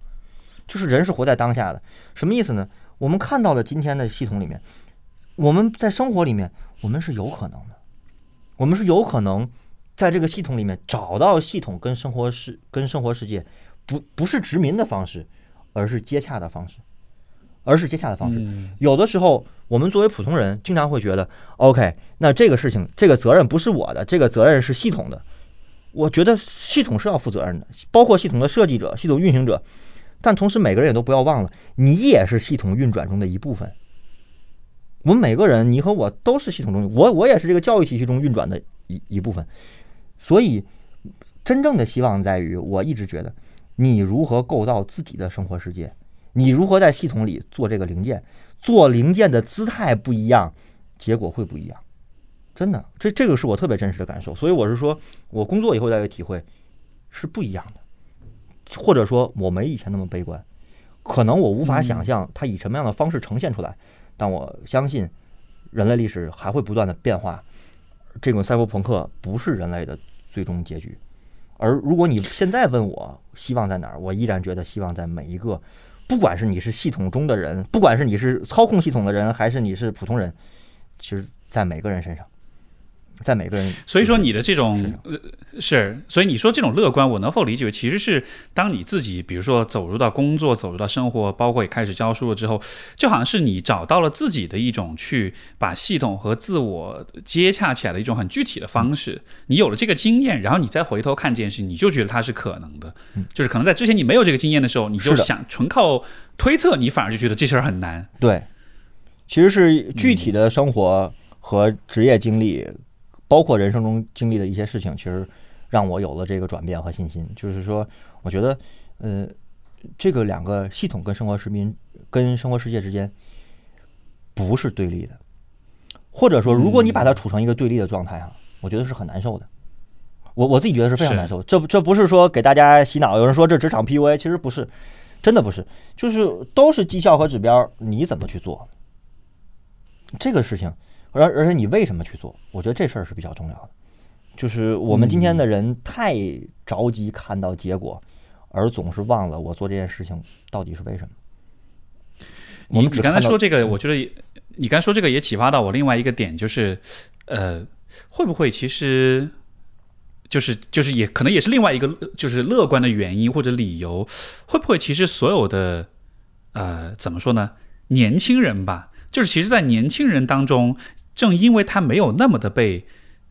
就是人是活在当下的，什么意思呢？我们看到的今天的系统里面，我们在生活里面，我们是有可能的，我们是有可能在这个系统里面找到系统跟生活世跟生活世界不不是殖民的方式，而是接洽的方式。而是接洽的方式。有的时候，我们作为普通人，经常会觉得，OK，那这个事情，这个责任不是我的，这个责任是系统的。我觉得系统是要负责任的，包括系统的设计者、系统运行者。但同时，每个人也都不要忘了，你也是系统运转中的一部分。我们每个人，你和我都是系统中，我我也是这个教育体系中运转的一一部分。所以，真正的希望在于，我一直觉得，你如何构造自己的生活世界。你如何在系统里做这个零件？做零件的姿态不一样，结果会不一样。真的，这这个是我特别真实的感受。所以我是说，我工作以后再有体会是不一样的，或者说我没以前那么悲观。可能我无法想象它以什么样的方式呈现出来，但我相信人类历史还会不断的变化。这种赛博朋克不是人类的最终结局。而如果你现在问我希望在哪儿，我依然觉得希望在每一个。不管是你是系统中的人，不管是你是操控系统的人，还是你是普通人，其实，在每个人身上，在每个人，所以说你的这种是，所以你说这种乐观，我能否理解为其实是当你自己，比如说走入到工作，走入到生活，包括也开始教书了之后，就好像是你找到了自己的一种去把系统和自我接洽起来的一种很具体的方式。你有了这个经验，然后你再回头看这件事，你就觉得它是可能的。就是可能在之前你没有这个经验的时候，你就想纯靠推测，你反而就觉得这事儿很难。对，其实是具体的生活和职业经历。包括人生中经历的一些事情，其实让我有了这个转变和信心。就是说，我觉得，呃，这个两个系统跟生活市民、跟生活世界之间不是对立的，或者说，如果你把它处成一个对立的状态哈，我觉得是很难受的。我我自己觉得是非常难受。这这不是说给大家洗脑，有人说这职场 PUA，其实不是，真的不是，就是都是绩效和指标，你怎么去做这个事情？而而且你为什么去做？我觉得这事儿是比较重要的。就是我们今天的人太着急看到结果，而总是忘了我做这件事情到底是为什么。你你刚才说这个，我觉得你刚才说这个也启发到我另外一个点，就是呃，会不会其实就是就是也可能也是另外一个就是乐观的原因或者理由？会不会其实所有的呃怎么说呢？年轻人吧，就是其实，在年轻人当中。正因为他没有那么的被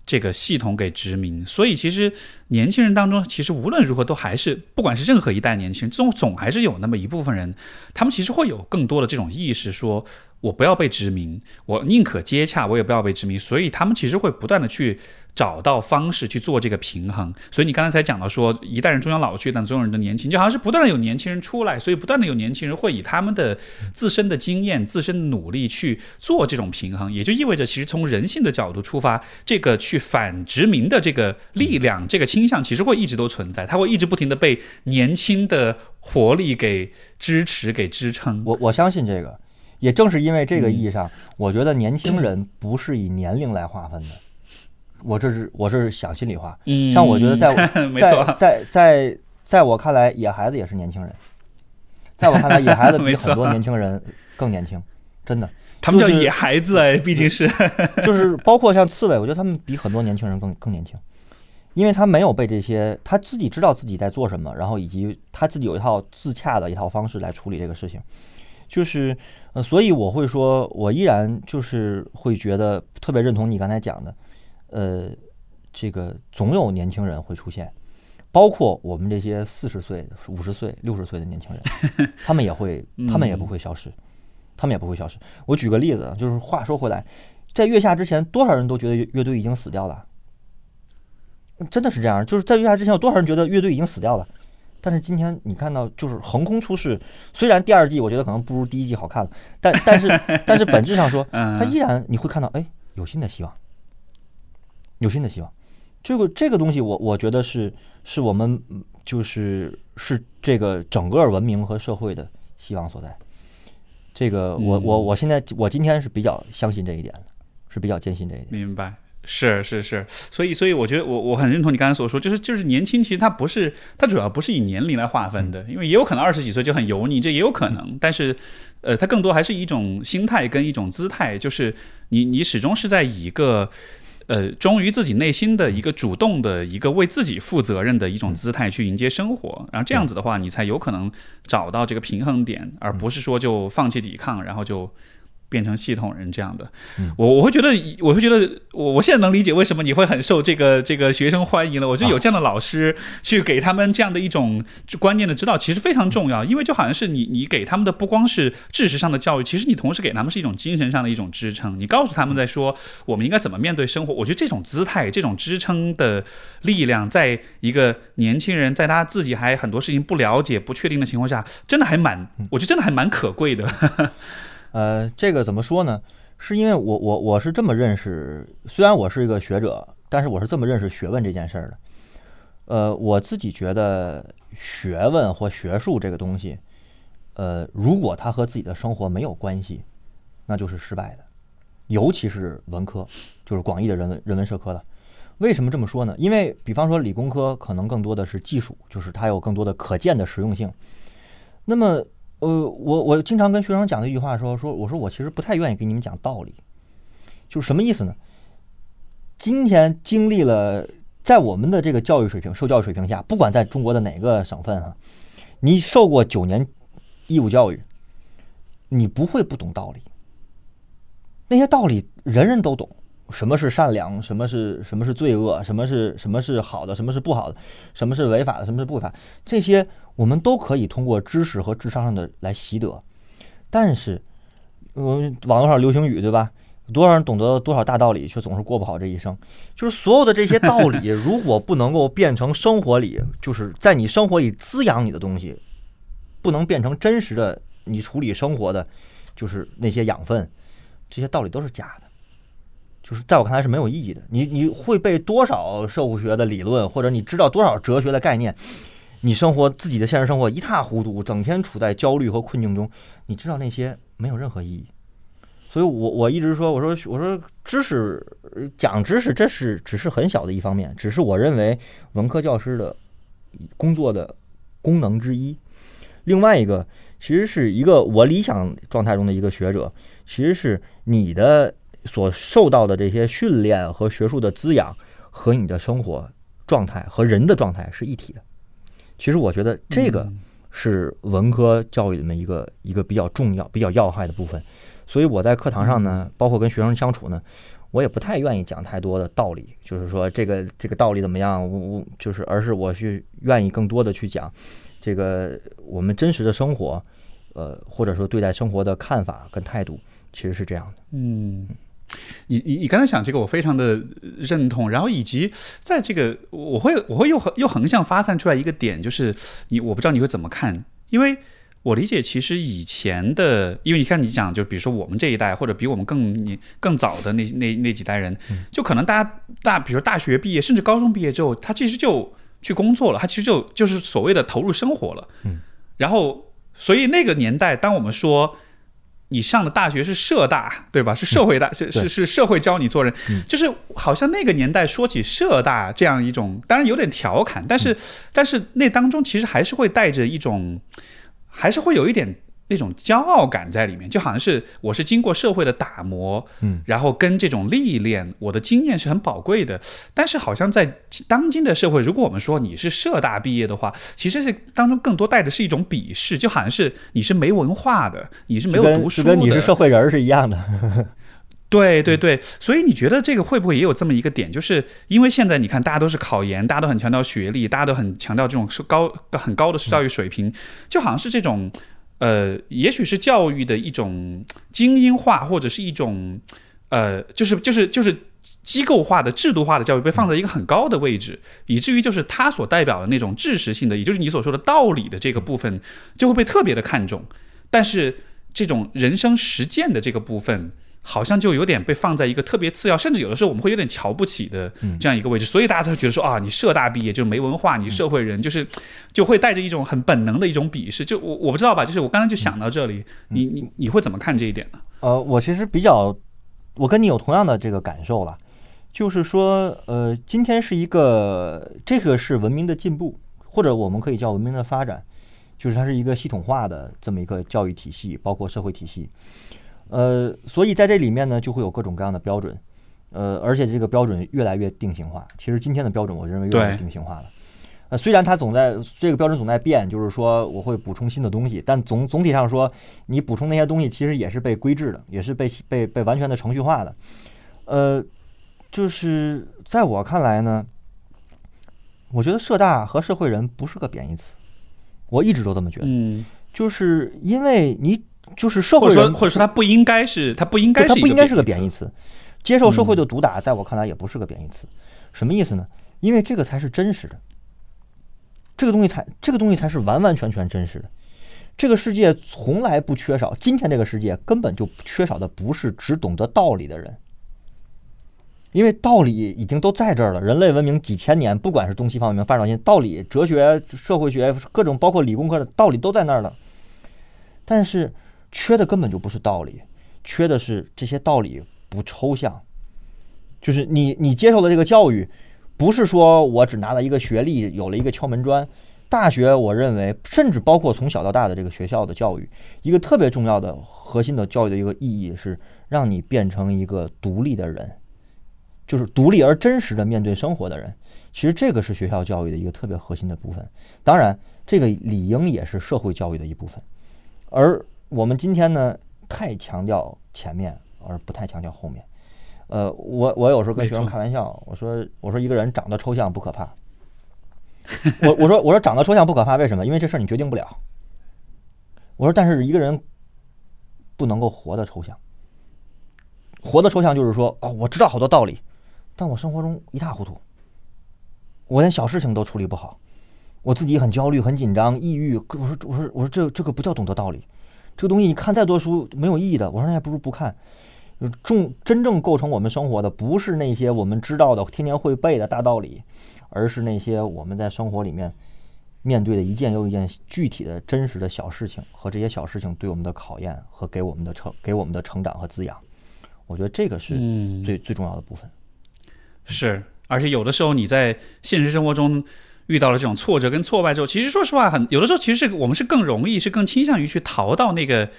这个系统给殖民，所以其实年轻人当中，其实无论如何都还是，不管是任何一代年轻人，总总还是有那么一部分人，他们其实会有更多的这种意识，说我不要被殖民，我宁可接洽，我也不要被殖民。所以他们其实会不断的去找到方式去做这个平衡。所以你刚才才讲到说，一代人终将老去，但总有人的年轻，就好像是不断的有年轻人出来，所以不断的有年轻人会以他们的自身的经验、自身的努力去做这种平衡，也就意味着，其实从人性的角度出发，这个去反殖民的这个力量、这个倾向，其实会一直都存在，它会一直不停的被年轻的活力给支持、给支撑。我我相信这个，也正是因为这个意义上，我觉得年轻人不是以年龄来划分的。我这是我是想心里话，嗯，像我觉得在 <laughs> 在在在在我看来，野孩子也是年轻人，在我看来，<laughs> 野孩子比很多年轻人更年轻，真的。他们叫野孩子哎，毕竟是。<laughs> 就是包括像刺猬，我觉得他们比很多年轻人更更年轻，因为他没有被这些，他自己知道自己在做什么，然后以及他自己有一套自洽的一套方式来处理这个事情，就是呃，所以我会说，我依然就是会觉得特别认同你刚才讲的，呃，这个总有年轻人会出现。包括我们这些四十岁、五十岁、六十岁的年轻人，<laughs> 他们也会，他们也不会消失，他们也不会消失。我举个例子啊，就是话说回来，在月下之前，多少人都觉得乐乐队已经死掉了？真的是这样，就是在月下之前，有多少人觉得乐队已经死掉了？但是今天你看到，就是横空出世。虽然第二季我觉得可能不如第一季好看了，但但是但是本质上说，<laughs> 嗯它依然你会看到，哎，有新的希望，有新的希望。这个这个东西我，我觉得是是我们嗯就是是这个整个文明和社会的希望所在。这个我我我现在我今天是比较相信这一点的，是比较坚信这一点。明白。是是是，所以所以我觉得我我很认同你刚才所说，就是就是年轻，其实它不是它主要不是以年龄来划分的，因为也有可能二十几岁就很油腻，这也有可能，但是呃，它更多还是一种心态跟一种姿态，就是你你始终是在以一个呃忠于自己内心的一个主动的一个为自己负责任的一种姿态去迎接生活，然后这样子的话，你才有可能找到这个平衡点，而不是说就放弃抵抗，然后就。变成系统人这样的，我我会觉得，我会觉得，我我现在能理解为什么你会很受这个这个学生欢迎了。我觉得有这样的老师去给他们这样的一种观念的指导，其实非常重要，因为就好像是你你给他们的不光是知识上的教育，其实你同时给他们是一种精神上的一种支撑。你告诉他们在说我们应该怎么面对生活，我觉得这种姿态、这种支撑的力量，在一个年轻人在他自己还很多事情不了解、不确定的情况下，真的还蛮，我觉得真的还蛮可贵的。呃，这个怎么说呢？是因为我我我是这么认识，虽然我是一个学者，但是我是这么认识学问这件事儿的。呃，我自己觉得学问或学术这个东西，呃，如果它和自己的生活没有关系，那就是失败的。尤其是文科，就是广义的人文人文社科的。为什么这么说呢？因为比方说理工科可能更多的是技术，就是它有更多的可见的实用性。那么呃，我我经常跟学生讲的一句话说说，我说我其实不太愿意给你们讲道理，就是什么意思呢？今天经历了在我们的这个教育水平、受教育水平下，不管在中国的哪个省份啊、你受过九年义务教育，你不会不懂道理。那些道理人人都懂，什么是善良，什么是什么是罪恶，什么是什么是好的，什么是不好的，什么是违法的，什么是不法，这些我们都可以通过知识和智商上的来习得。但是，我们网络上流行语对吧？多少人懂得多少大道理，却总是过不好这一生。就是所有的这些道理，<laughs> 如果不能够变成生活里，就是在你生活里滋养你的东西，不能变成真实的你处理生活的，就是那些养分，这些道理都是假的。就是在我看来是没有意义的。你你会背多少社会学的理论，或者你知道多少哲学的概念，你生活自己的现实生活一塌糊涂，整天处在焦虑和困境中，你知道那些没有任何意义。所以我我一直说，我说我说知识讲知识，这是只是很小的一方面，只是我认为文科教师的工作的功能之一。另外一个，其实是一个我理想状态中的一个学者，其实是你的所受到的这些训练和学术的滋养，和你的生活状态和人的状态是一体的。其实我觉得这个是文科教育里面一个一个比较重要、比较要害的部分。所以我在课堂上呢，包括跟学生相处呢，我也不太愿意讲太多的道理，就是说这个这个道理怎么样，我我就是，而是我去愿意更多的去讲这个我们真实的生活，呃，或者说对待生活的看法跟态度，其实是这样的。嗯，你你你刚才讲这个，我非常的认同。然后以及在这个，我会我会又又横向发散出来一个点，就是你我不知道你会怎么看，因为我理解其实以前的，因为你看你讲，就比如说我们这一代，或者比我们更年更早的那那那几代人，就可能大家大，比如大学毕业，甚至高中毕业之后，他其实就去工作了，他其实就就是所谓的投入生活了。嗯，然后所以那个年代，当我们说。你上的大学是社大，对吧？是社会大，是是是社会教你做人，就是好像那个年代说起社大这样一种，当然有点调侃，但是但是那当中其实还是会带着一种，还是会有一点。那种骄傲感在里面，就好像是我是经过社会的打磨，嗯，然后跟这种历练，我的经验是很宝贵的。但是好像在当今的社会，如果我们说你是社大毕业的话，其实是当中更多带的是一种鄙视，就好像是你是没文化的，你是没有读书的，跟你是社会人是一样的。对 <laughs> 对对，所以你觉得这个会不会也有这么一个点？就是因为现在你看，大家都是考研，大家都很强调学历，大家都很强调这种是高很高的教育水平，就好像是这种。呃，也许是教育的一种精英化，或者是一种呃，就是就是就是机构化的、制度化的教育被放在一个很高的位置，以至于就是它所代表的那种知识性的，也就是你所说的道理的这个部分，就会被特别的看重。但是这种人生实践的这个部分。好像就有点被放在一个特别次要，甚至有的时候我们会有点瞧不起的这样一个位置，所以大家才会觉得说啊，你社大毕业就没文化，你社会人就是就会带着一种很本能的一种鄙视。就我我不知道吧，就是我刚才就想到这里，你你你会怎么看这一点呢？呃，我其实比较，我跟你有同样的这个感受了，就是说，呃，今天是一个这个是文明的进步，或者我们可以叫文明的发展，就是它是一个系统化的这么一个教育体系，包括社会体系。呃，所以在这里面呢，就会有各种各样的标准，呃，而且这个标准越来越定型化。其实今天的标准，我认为越来越定型化了。呃，虽然它总在这个标准总在变，就是说我会补充新的东西，但总总体上说，你补充那些东西其实也是被规制的，也是被被被完全的程序化的。呃，就是在我看来呢，我觉得社大和社会人不是个贬义词，我一直都这么觉得。嗯，就是因为你。就是社会人，或者说他不应该是，他不应该，他不应该是个贬义词。接受社会的毒打，在我看来也不是个贬义词。什么意思呢？因为这个才是真实的，这个东西才，这个东西才是完完全全真实的。这个世界从来不缺少，今天这个世界根本就缺少的不是只懂得道理的人，因为道理已经都在这儿了。人类文明几千年，不管是东西方文明发展到现道理、哲学、社会学，各种包括理工科的道理都在那儿了。但是。缺的根本就不是道理，缺的是这些道理不抽象。就是你你接受的这个教育，不是说我只拿了一个学历，有了一个敲门砖。大学，我认为，甚至包括从小到大的这个学校的教育，一个特别重要的核心的教育的一个意义是让你变成一个独立的人，就是独立而真实的面对生活的人。其实这个是学校教育的一个特别核心的部分。当然，这个理应也是社会教育的一部分，而。我们今天呢，太强调前面，而不太强调后面。呃，我我有时候跟学生开玩笑，我说我说一个人长得抽象不可怕。<laughs> 我我说我说长得抽象不可怕，为什么？因为这事儿你决定不了。我说，但是一个人不能够活的抽象。活的抽象就是说，哦，我知道好多道理，但我生活中一塌糊涂，我连小事情都处理不好，我自己很焦虑、很紧张、抑郁。我说我说我说这这个不叫懂得道理。这个东西你看再多书没有意义的，我说那还不如不看。重真正构成我们生活的不是那些我们知道的、天天会背的大道理，而是那些我们在生活里面面对的一件又一件具体的真实的小事情和这些小事情对我们的考验和给我们的成给我们的成长和滋养。我觉得这个是最最重要的部分。是，而且有的时候你在现实生活中。遇到了这种挫折跟挫败之后，其实说实话，很有的时候，其实是我们是更容易，是更倾向于去逃到那个。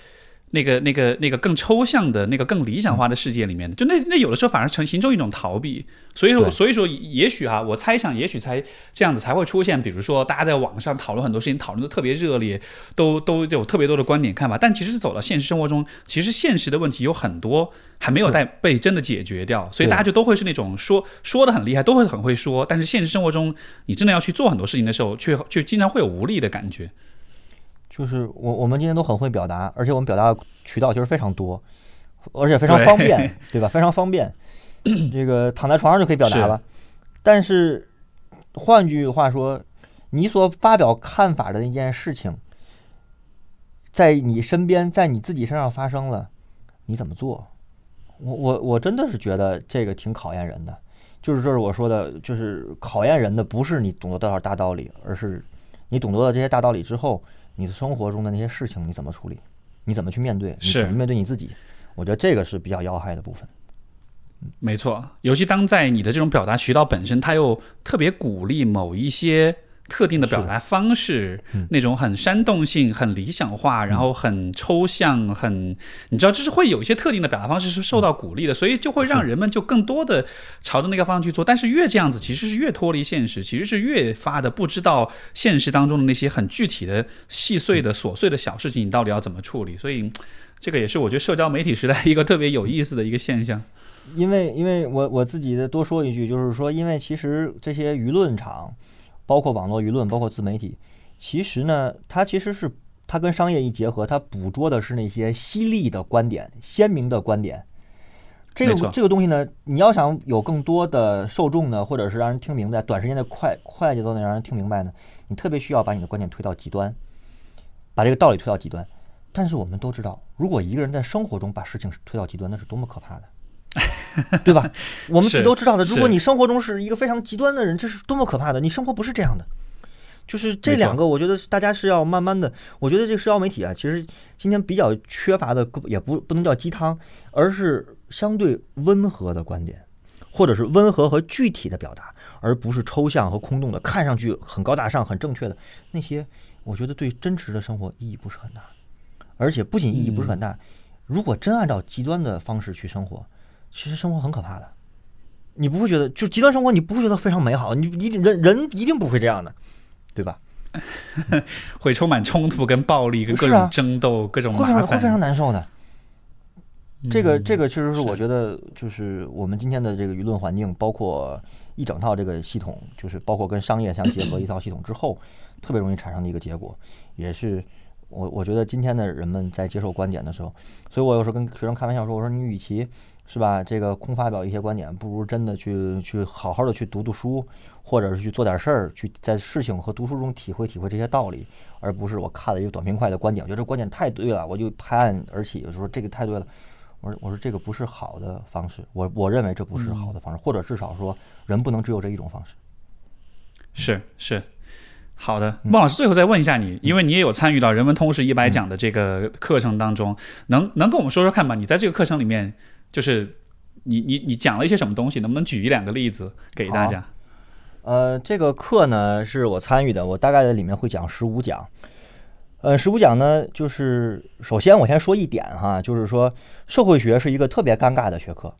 那个、那个、那个更抽象的、那个更理想化的世界里面的，就那那有的时候反而成形成一种逃避。所以说，所以说，也许哈，我猜想，也许才这样子才会出现。比如说，大家在网上讨论很多事情，讨论的特别热烈，都都有特别多的观点看法。但其实是走到现实生活中，其实现实的问题有很多还没有带被真的解决掉。所以大家就都会是那种说说的很厉害，都会很会说。但是现实生活中，你真的要去做很多事情的时候，却却经常会有无力的感觉。就是我我们今天都很会表达，而且我们表达的渠道其实非常多，而且非常方便，<laughs> 对吧？非常方便，这个躺在床上就可以表达是了。但是换句话说，你所发表看法的那件事情，在你身边，在你自己身上发生了，你怎么做？我我我真的是觉得这个挺考验人的，就是这是我说的，就是考验人的不是你懂得多少大道理，而是你懂得了这些大道理之后，你的生活中的那些事情你怎么处理，你怎么去面对，你怎么面对你自己？我觉得这个是比较要害的部分。没错，尤其当在你的这种表达渠道本身，它又特别鼓励某一些特定的表达方式，嗯那种很煽动性、很理想化，然后很抽象、很，你知道，就是会有一些特定的表达方式是受到鼓励的，所以就会让人们就更多的朝着那个方向去做。但是越这样子，其实是越脱离现实，其实是越发的不知道现实当中的那些很具体的、细碎的、琐碎的小事情，你到底要怎么处理。所以。这个也是我觉得社交媒体时代一个特别有意思的一个现象。因为因为我我自己的多说一句，就是说，因为其实这些舆论场，包括网络舆论，包括自媒体，其实呢，它其实是它跟商业一结合，它捕捉的是那些犀利的观点、鲜明的观点。这个这个东西呢，你要想有更多的受众呢，或者是让人听明白，短时间的快快节奏的让人听明白呢，你特别需要把你的观点推到极端，把这个道理推到极端。但是我们都知道，如果一个人在生活中把事情推到极端，那是多么可怕的。对吧？<laughs> 我们自己都知道的。如果你生活中是一个非常极端的人，这是多么可怕的！你生活不是这样的。就是这两个，我觉得大家是要慢慢的。我觉得这个社交媒体啊，其实今天比较缺乏的，也不不能叫鸡汤，而是相对温和的观点，或者是温和和具体的表达，而不是抽象和空洞的，看上去很高大上、很正确的那些，我觉得对真实的生活意义不是很大。而且不仅意义不是很大，如果真按照极端的方式去生活，其实生活很可怕的。你不会觉得，就极端生活，你不会觉得非常美好，你一定人人一定不会这样的，对吧？<laughs> 会充满冲突、跟暴力、跟各种争斗、各种会非麻烦。常会非常难受的。这个嗯这个确实是是我觉得，就是我们今天的这个舆论环境，包括一整套这个系统，就是包括跟商业相结合一套系统之后，特别容易产生的一个结果，也是我我觉得今天的人们在接受观点的时候，所以我有时候跟学生开玩笑说，我说你与其是吧这个空发表一些观点，不如真的去去好好的去读读书，或者是去做点事儿，去在事情和读书中体会体会这些道理，而不是我看了一个短平快的观点，我觉得这观点太对了，我就拍案而起，我说这个太对了。我说我说这个不是好的方式，我我认为这不是好的方式，或者至少说人不能只有这一种方式。是是，好的，嗯孟老师，最后再问一下你，因为你也有参与到人文通识一百讲的这个课程当中，能能跟我们说说看吗？你在这个课程里面，就是你你你讲了一些什么东西？能不能举一两个例子给大家？呃，这个课呢是我参与的，我大概在里面会讲十五讲。呃，十五讲呢，就是首先我先说一点哈，就是说社会学是一个特别尴尬的学科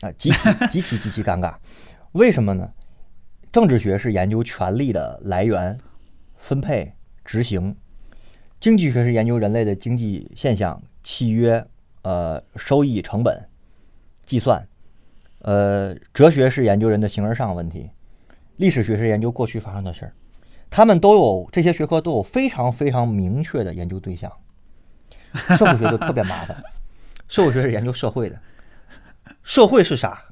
啊、极其 <laughs> 极其极其尴尬。为什么呢？政治学是研究权力的来源、分配、执行；经济学是研究人类的经济现象、契约、呃收益、成本、计算；呃，哲学是研究人的形而上问题；历史学是研究过去发生的事儿。他们都有这些学科都有非常非常明确的研究对象。<laughs> 社会学就特别麻烦，社会学是研究社会的。社会是啥？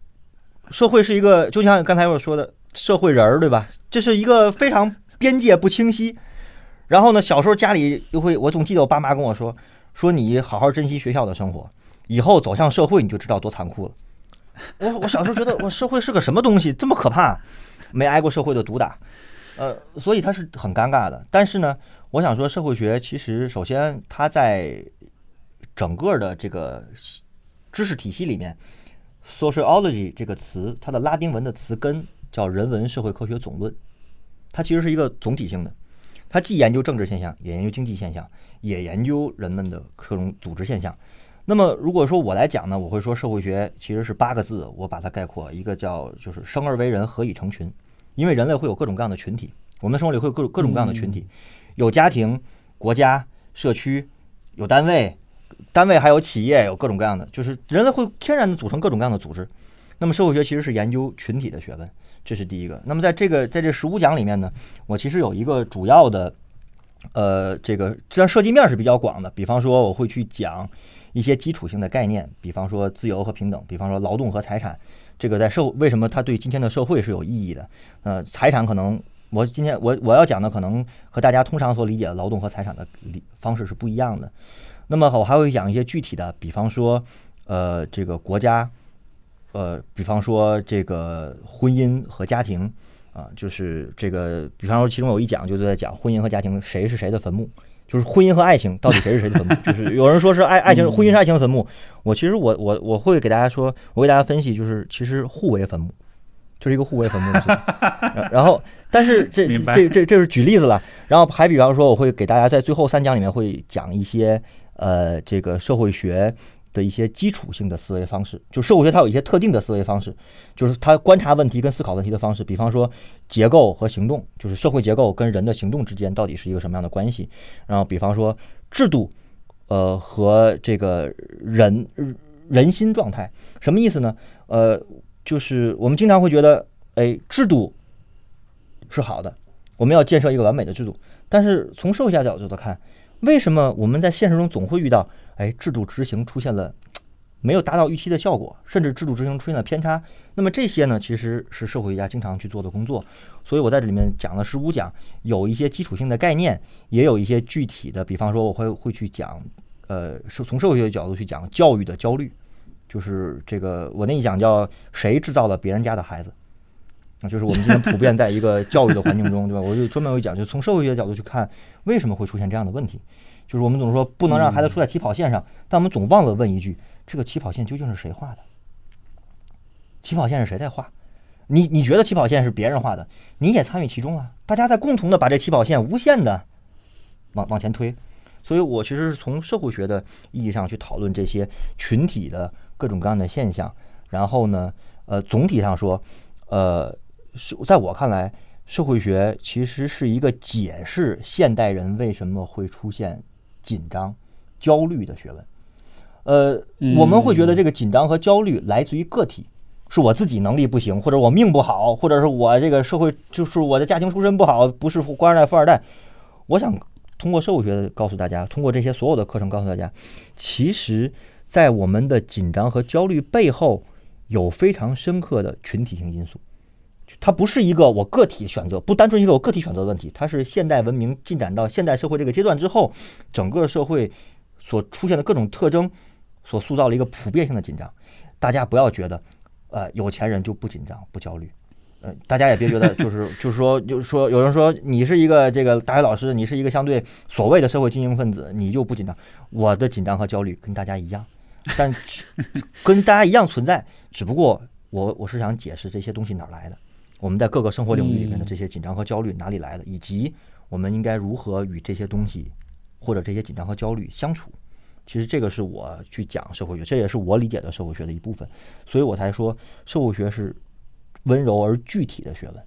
社会是一个，就像刚才我说的，社会人儿，对吧？这是一个非常边界不清晰。然后呢，小时候家里又会，我总记得我爸妈跟我说，说你好好珍惜学校的生活，以后走向社会你就知道多残酷了。我我小时候觉得，我社会是个什么东西，这么可怕？没挨过社会的毒打，呃，所以它是很尴尬的。但是呢，我想说，社会学其实首先它在整个的这个知识体系里面，sociology 这个词，它的拉丁文的词根叫人文社会科学总论，它其实是一个总体性的，它既研究政治现象，也研究经济现象，也研究人们的各种组织现象。那么，如果说我来讲呢，我会说社会学其实是八个字，我把它概括，一个叫就是生而为人，何以成群？因为人类会有各种各样的群体，我们的生活里会有各种各种各样的群体，有家庭、国家、社区，有单位，单位还有企业，有各种各样的，就是人类会天然的组成各种各样的组织。那么社会学其实是研究群体的学问，这是第一个。那么在这个在这十五讲里面呢，我其实有一个主要的，呃，这个虽然涉及面是比较广的，比方说我会去讲一些基础性的概念，比方说自由和平等，比方说劳动和财产，这个在社会为什么它对今天的社会是有意义的？呃，财产可能我今天我我要讲的可能和大家通常所理解的劳动和财产的理方式是不一样的。那么我还会讲一些具体的，比方说呃这个国家，呃比方说这个婚姻和家庭。啊，就是这个，比方说，其中有一讲就是在讲婚姻和家庭谁是谁的坟墓，就是婚姻和爱情到底谁是谁的坟墓。<laughs> 就是有人说是爱爱情，婚姻是爱情的坟墓。我其实我我我会给大家说，我给大家分析，就是其实互为坟墓，就是一个互为坟墓。然后，但是这这这这是举例子了。然后还比方说，我会给大家在最后三讲里面会讲一些呃这个社会学。的一些基础性的思维方式，就社会学它有一些特定的思维方式，就是它观察问题跟思考问题的方式。比方说结构和行动，就是社会结构跟人的行动之间到底是一个什么样的关系。然后比方说制度，呃和这个人人心状态，什么意思呢？呃，就是我们经常会觉得，哎，制度是好的，我们要建设一个完美的制度。但是从社会学角度来看，为什么我们在现实中总会遇到？哎，制度执行出现了没有达到预期的效果，甚至制度执行出现了偏差。那么这些呢，其实是社会学家经常去做的工作。所以我在这里面讲了十五讲，有一些基础性的概念，也有一些具体的。比方说，我会会去讲，呃，是从社会学角度去讲教育的焦虑，就是这个我那一讲叫“谁制造了别人家的孩子”，那就是我们今天普遍在一个教育的环境中，对吧？我就专门有一讲，就从社会学角度去看为什么会出现这样的问题。就是我们总说不能让孩子输在起跑线上，但我们总忘了问一句：这个起跑线究竟是谁画的？起跑线是谁在画？你你觉得起跑线是别人画的，你也参与其中啊，大家在共同的把这起跑线无限的往往前推。所以我其实是从社会学的意义上去讨论这些群体的各种各样的现象。然后呢，呃，总体上说，呃，是在我看来，社会学其实是一个解释现代人为什么会出现。紧张、焦虑的学问，呃，我们会觉得这个紧张和焦虑来自于个体，是我自己能力不行，或者我命不好，或者是我这个社会就是我的家庭出身不好，不是官二代、富二代。我想通过社会学告诉大家，通过这些所有的课程告诉大家，其实，在我们的紧张和焦虑背后，有非常深刻的群体性因素。它不是一个我个体选择，不单纯一个我个体选择的问题，它是现代文明进展到现代社会这个阶段之后，整个社会所出现的各种特征所塑造了一个普遍性的紧张。大家不要觉得，呃，有钱人就不紧张不焦虑，呃，大家也别觉得就是就是说就是说有人说你是一个这个大学老师，你是一个相对所谓的社会精英分子，你就不紧张。我的紧张和焦虑跟大家一样，但跟大家一样存在，只不过我我是想解释这些东西哪来的。我们在各个生活领域里面的这些紧张和焦虑哪里来的，以及我们应该如何与这些东西或者这些紧张和焦虑相处？其实这个是我去讲社会学，这也是我理解的社会学的一部分。所以我才说社会学是温柔而具体的学问，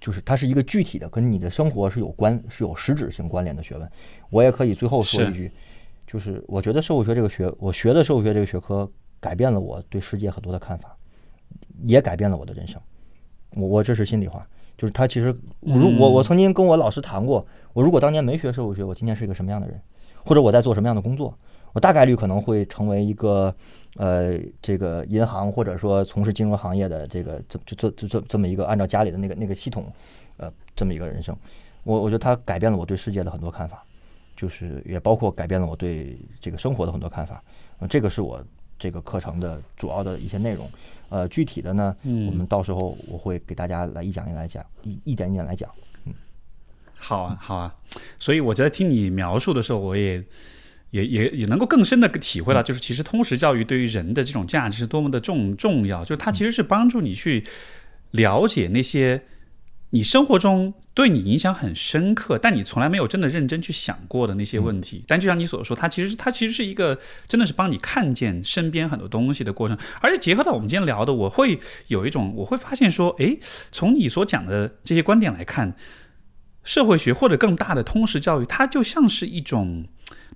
就是它是一个具体的，跟你的生活是有关、是有实质性关联的学问。我也可以最后说一句，就是我觉得社会学这个学，我学的社会学这个学科改变了我对世界很多的看法，也改变了我的人生。我我这是心里话，就是他其实，如我我曾经跟我老师谈过，我如果当年没学社会学，我今天是一个什么样的人，或者我在做什么样的工作，我大概率可能会成为一个呃这个银行或者说从事金融行业的这个这这这这这么一个按照家里的那个那个系统呃这么一个人生，我我觉得他改变了我对世界的很多看法，就是也包括改变了我对这个生活的很多看法，这个是我这个课程的主要的一些内容。呃，具体的呢，我们到时候我会给大家来一讲一来讲，一一点一点来讲。嗯，好啊，好啊。所以我觉得听你描述的时候，我也也也也能够更深的体会到，就是其实通识教育对于人的这种价值是多么的重重要，就是它其实是帮助你去了解那些。你生活中对你影响很深刻，但你从来没有真的认真去想过的那些问题。但就像你所说，它其实它其实是一个真的是帮你看见身边很多东西的过程。而且结合到我们今天聊的，我会有一种我会发现说，诶，从你所讲的这些观点来看，社会学或者更大的通识教育，它就像是一种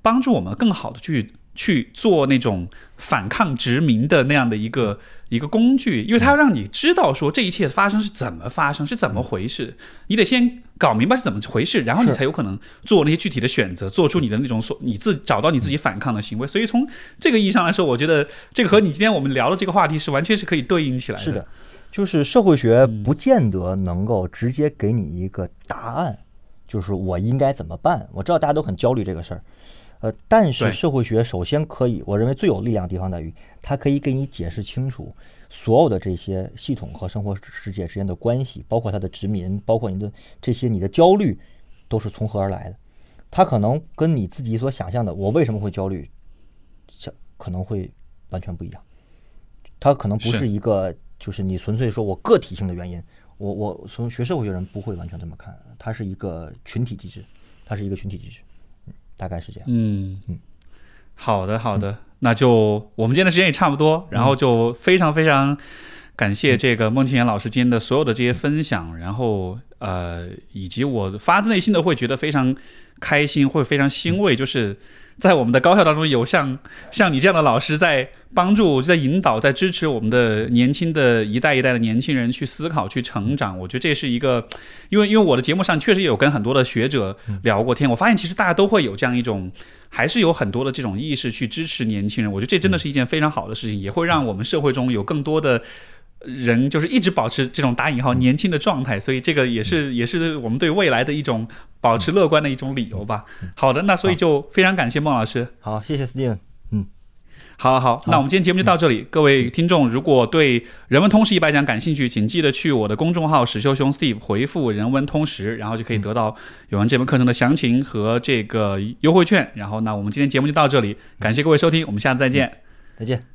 帮助我们更好的去去做那种反抗殖民的那样的一个一个工具，因为它要让你知道说这一切发生是怎么发生，是怎么回事。你得先搞明白是怎么回事，然后你才有可能做那些具体的选择，做出你的那种所你自找到你自己反抗的行为。所以从这个意义上来说，我觉得这个和你今天我们聊的这个话题是完全是可以对应起来的。是的，就是社会学不见得能够直接给你一个答案，就是我应该怎么办。我知道大家都很焦虑这个事儿，呃，但是社会学首先可以，我认为最有力量的地方在于，它可以给你解释清楚所有的这些系统和生活世界之间的关系，包括它的殖民，包括你的这些你的焦虑都是从何而来的。它可能跟你自己所想象的我为什么会焦虑，想可能会完全不一样。它可能不是是一个，就是你纯粹说我个体性的原因。我我从学社会学人不会完全这么看，它是一个群体机制，它是一个群体机制，嗯，大概是这样。嗯嗯，好的好的，那就我们今天的时间也差不多，然后就非常非常感谢这个孟庆岩老师今天的所有的这些分享，然后呃，以及我发自内心的会觉得非常开心，会非常欣慰，就是。在我们的高校当中，有像像你这样的老师在帮助、在引导、在支持我们的年轻的一代一代的年轻人去思考、去成长。我觉得这是一个，因为因为我的节目上确实有跟很多的学者聊过天，我发现其实大家都会有这样一种，还是有很多的这种意识去支持年轻人。我觉得这真的是一件非常好的事情，也会让我们社会中有更多的。人就是一直保持这种打引号年轻的状态，所以这个也是也是我们对未来的一种保持乐观的一种理由吧。好的，那所以就非常感谢孟老师。好，谢谢 Steven。嗯，好好，那我们今天节目就到这里。各位听众，如果对人文通识一百讲感兴趣，请记得去我的公众号史修雄 Steve 回复“人文通识”，然后就可以得到有关这门课程的详情和这个优惠券。然后，那我们今天节目就到这里，感谢各位收听，我们下次再见。再见。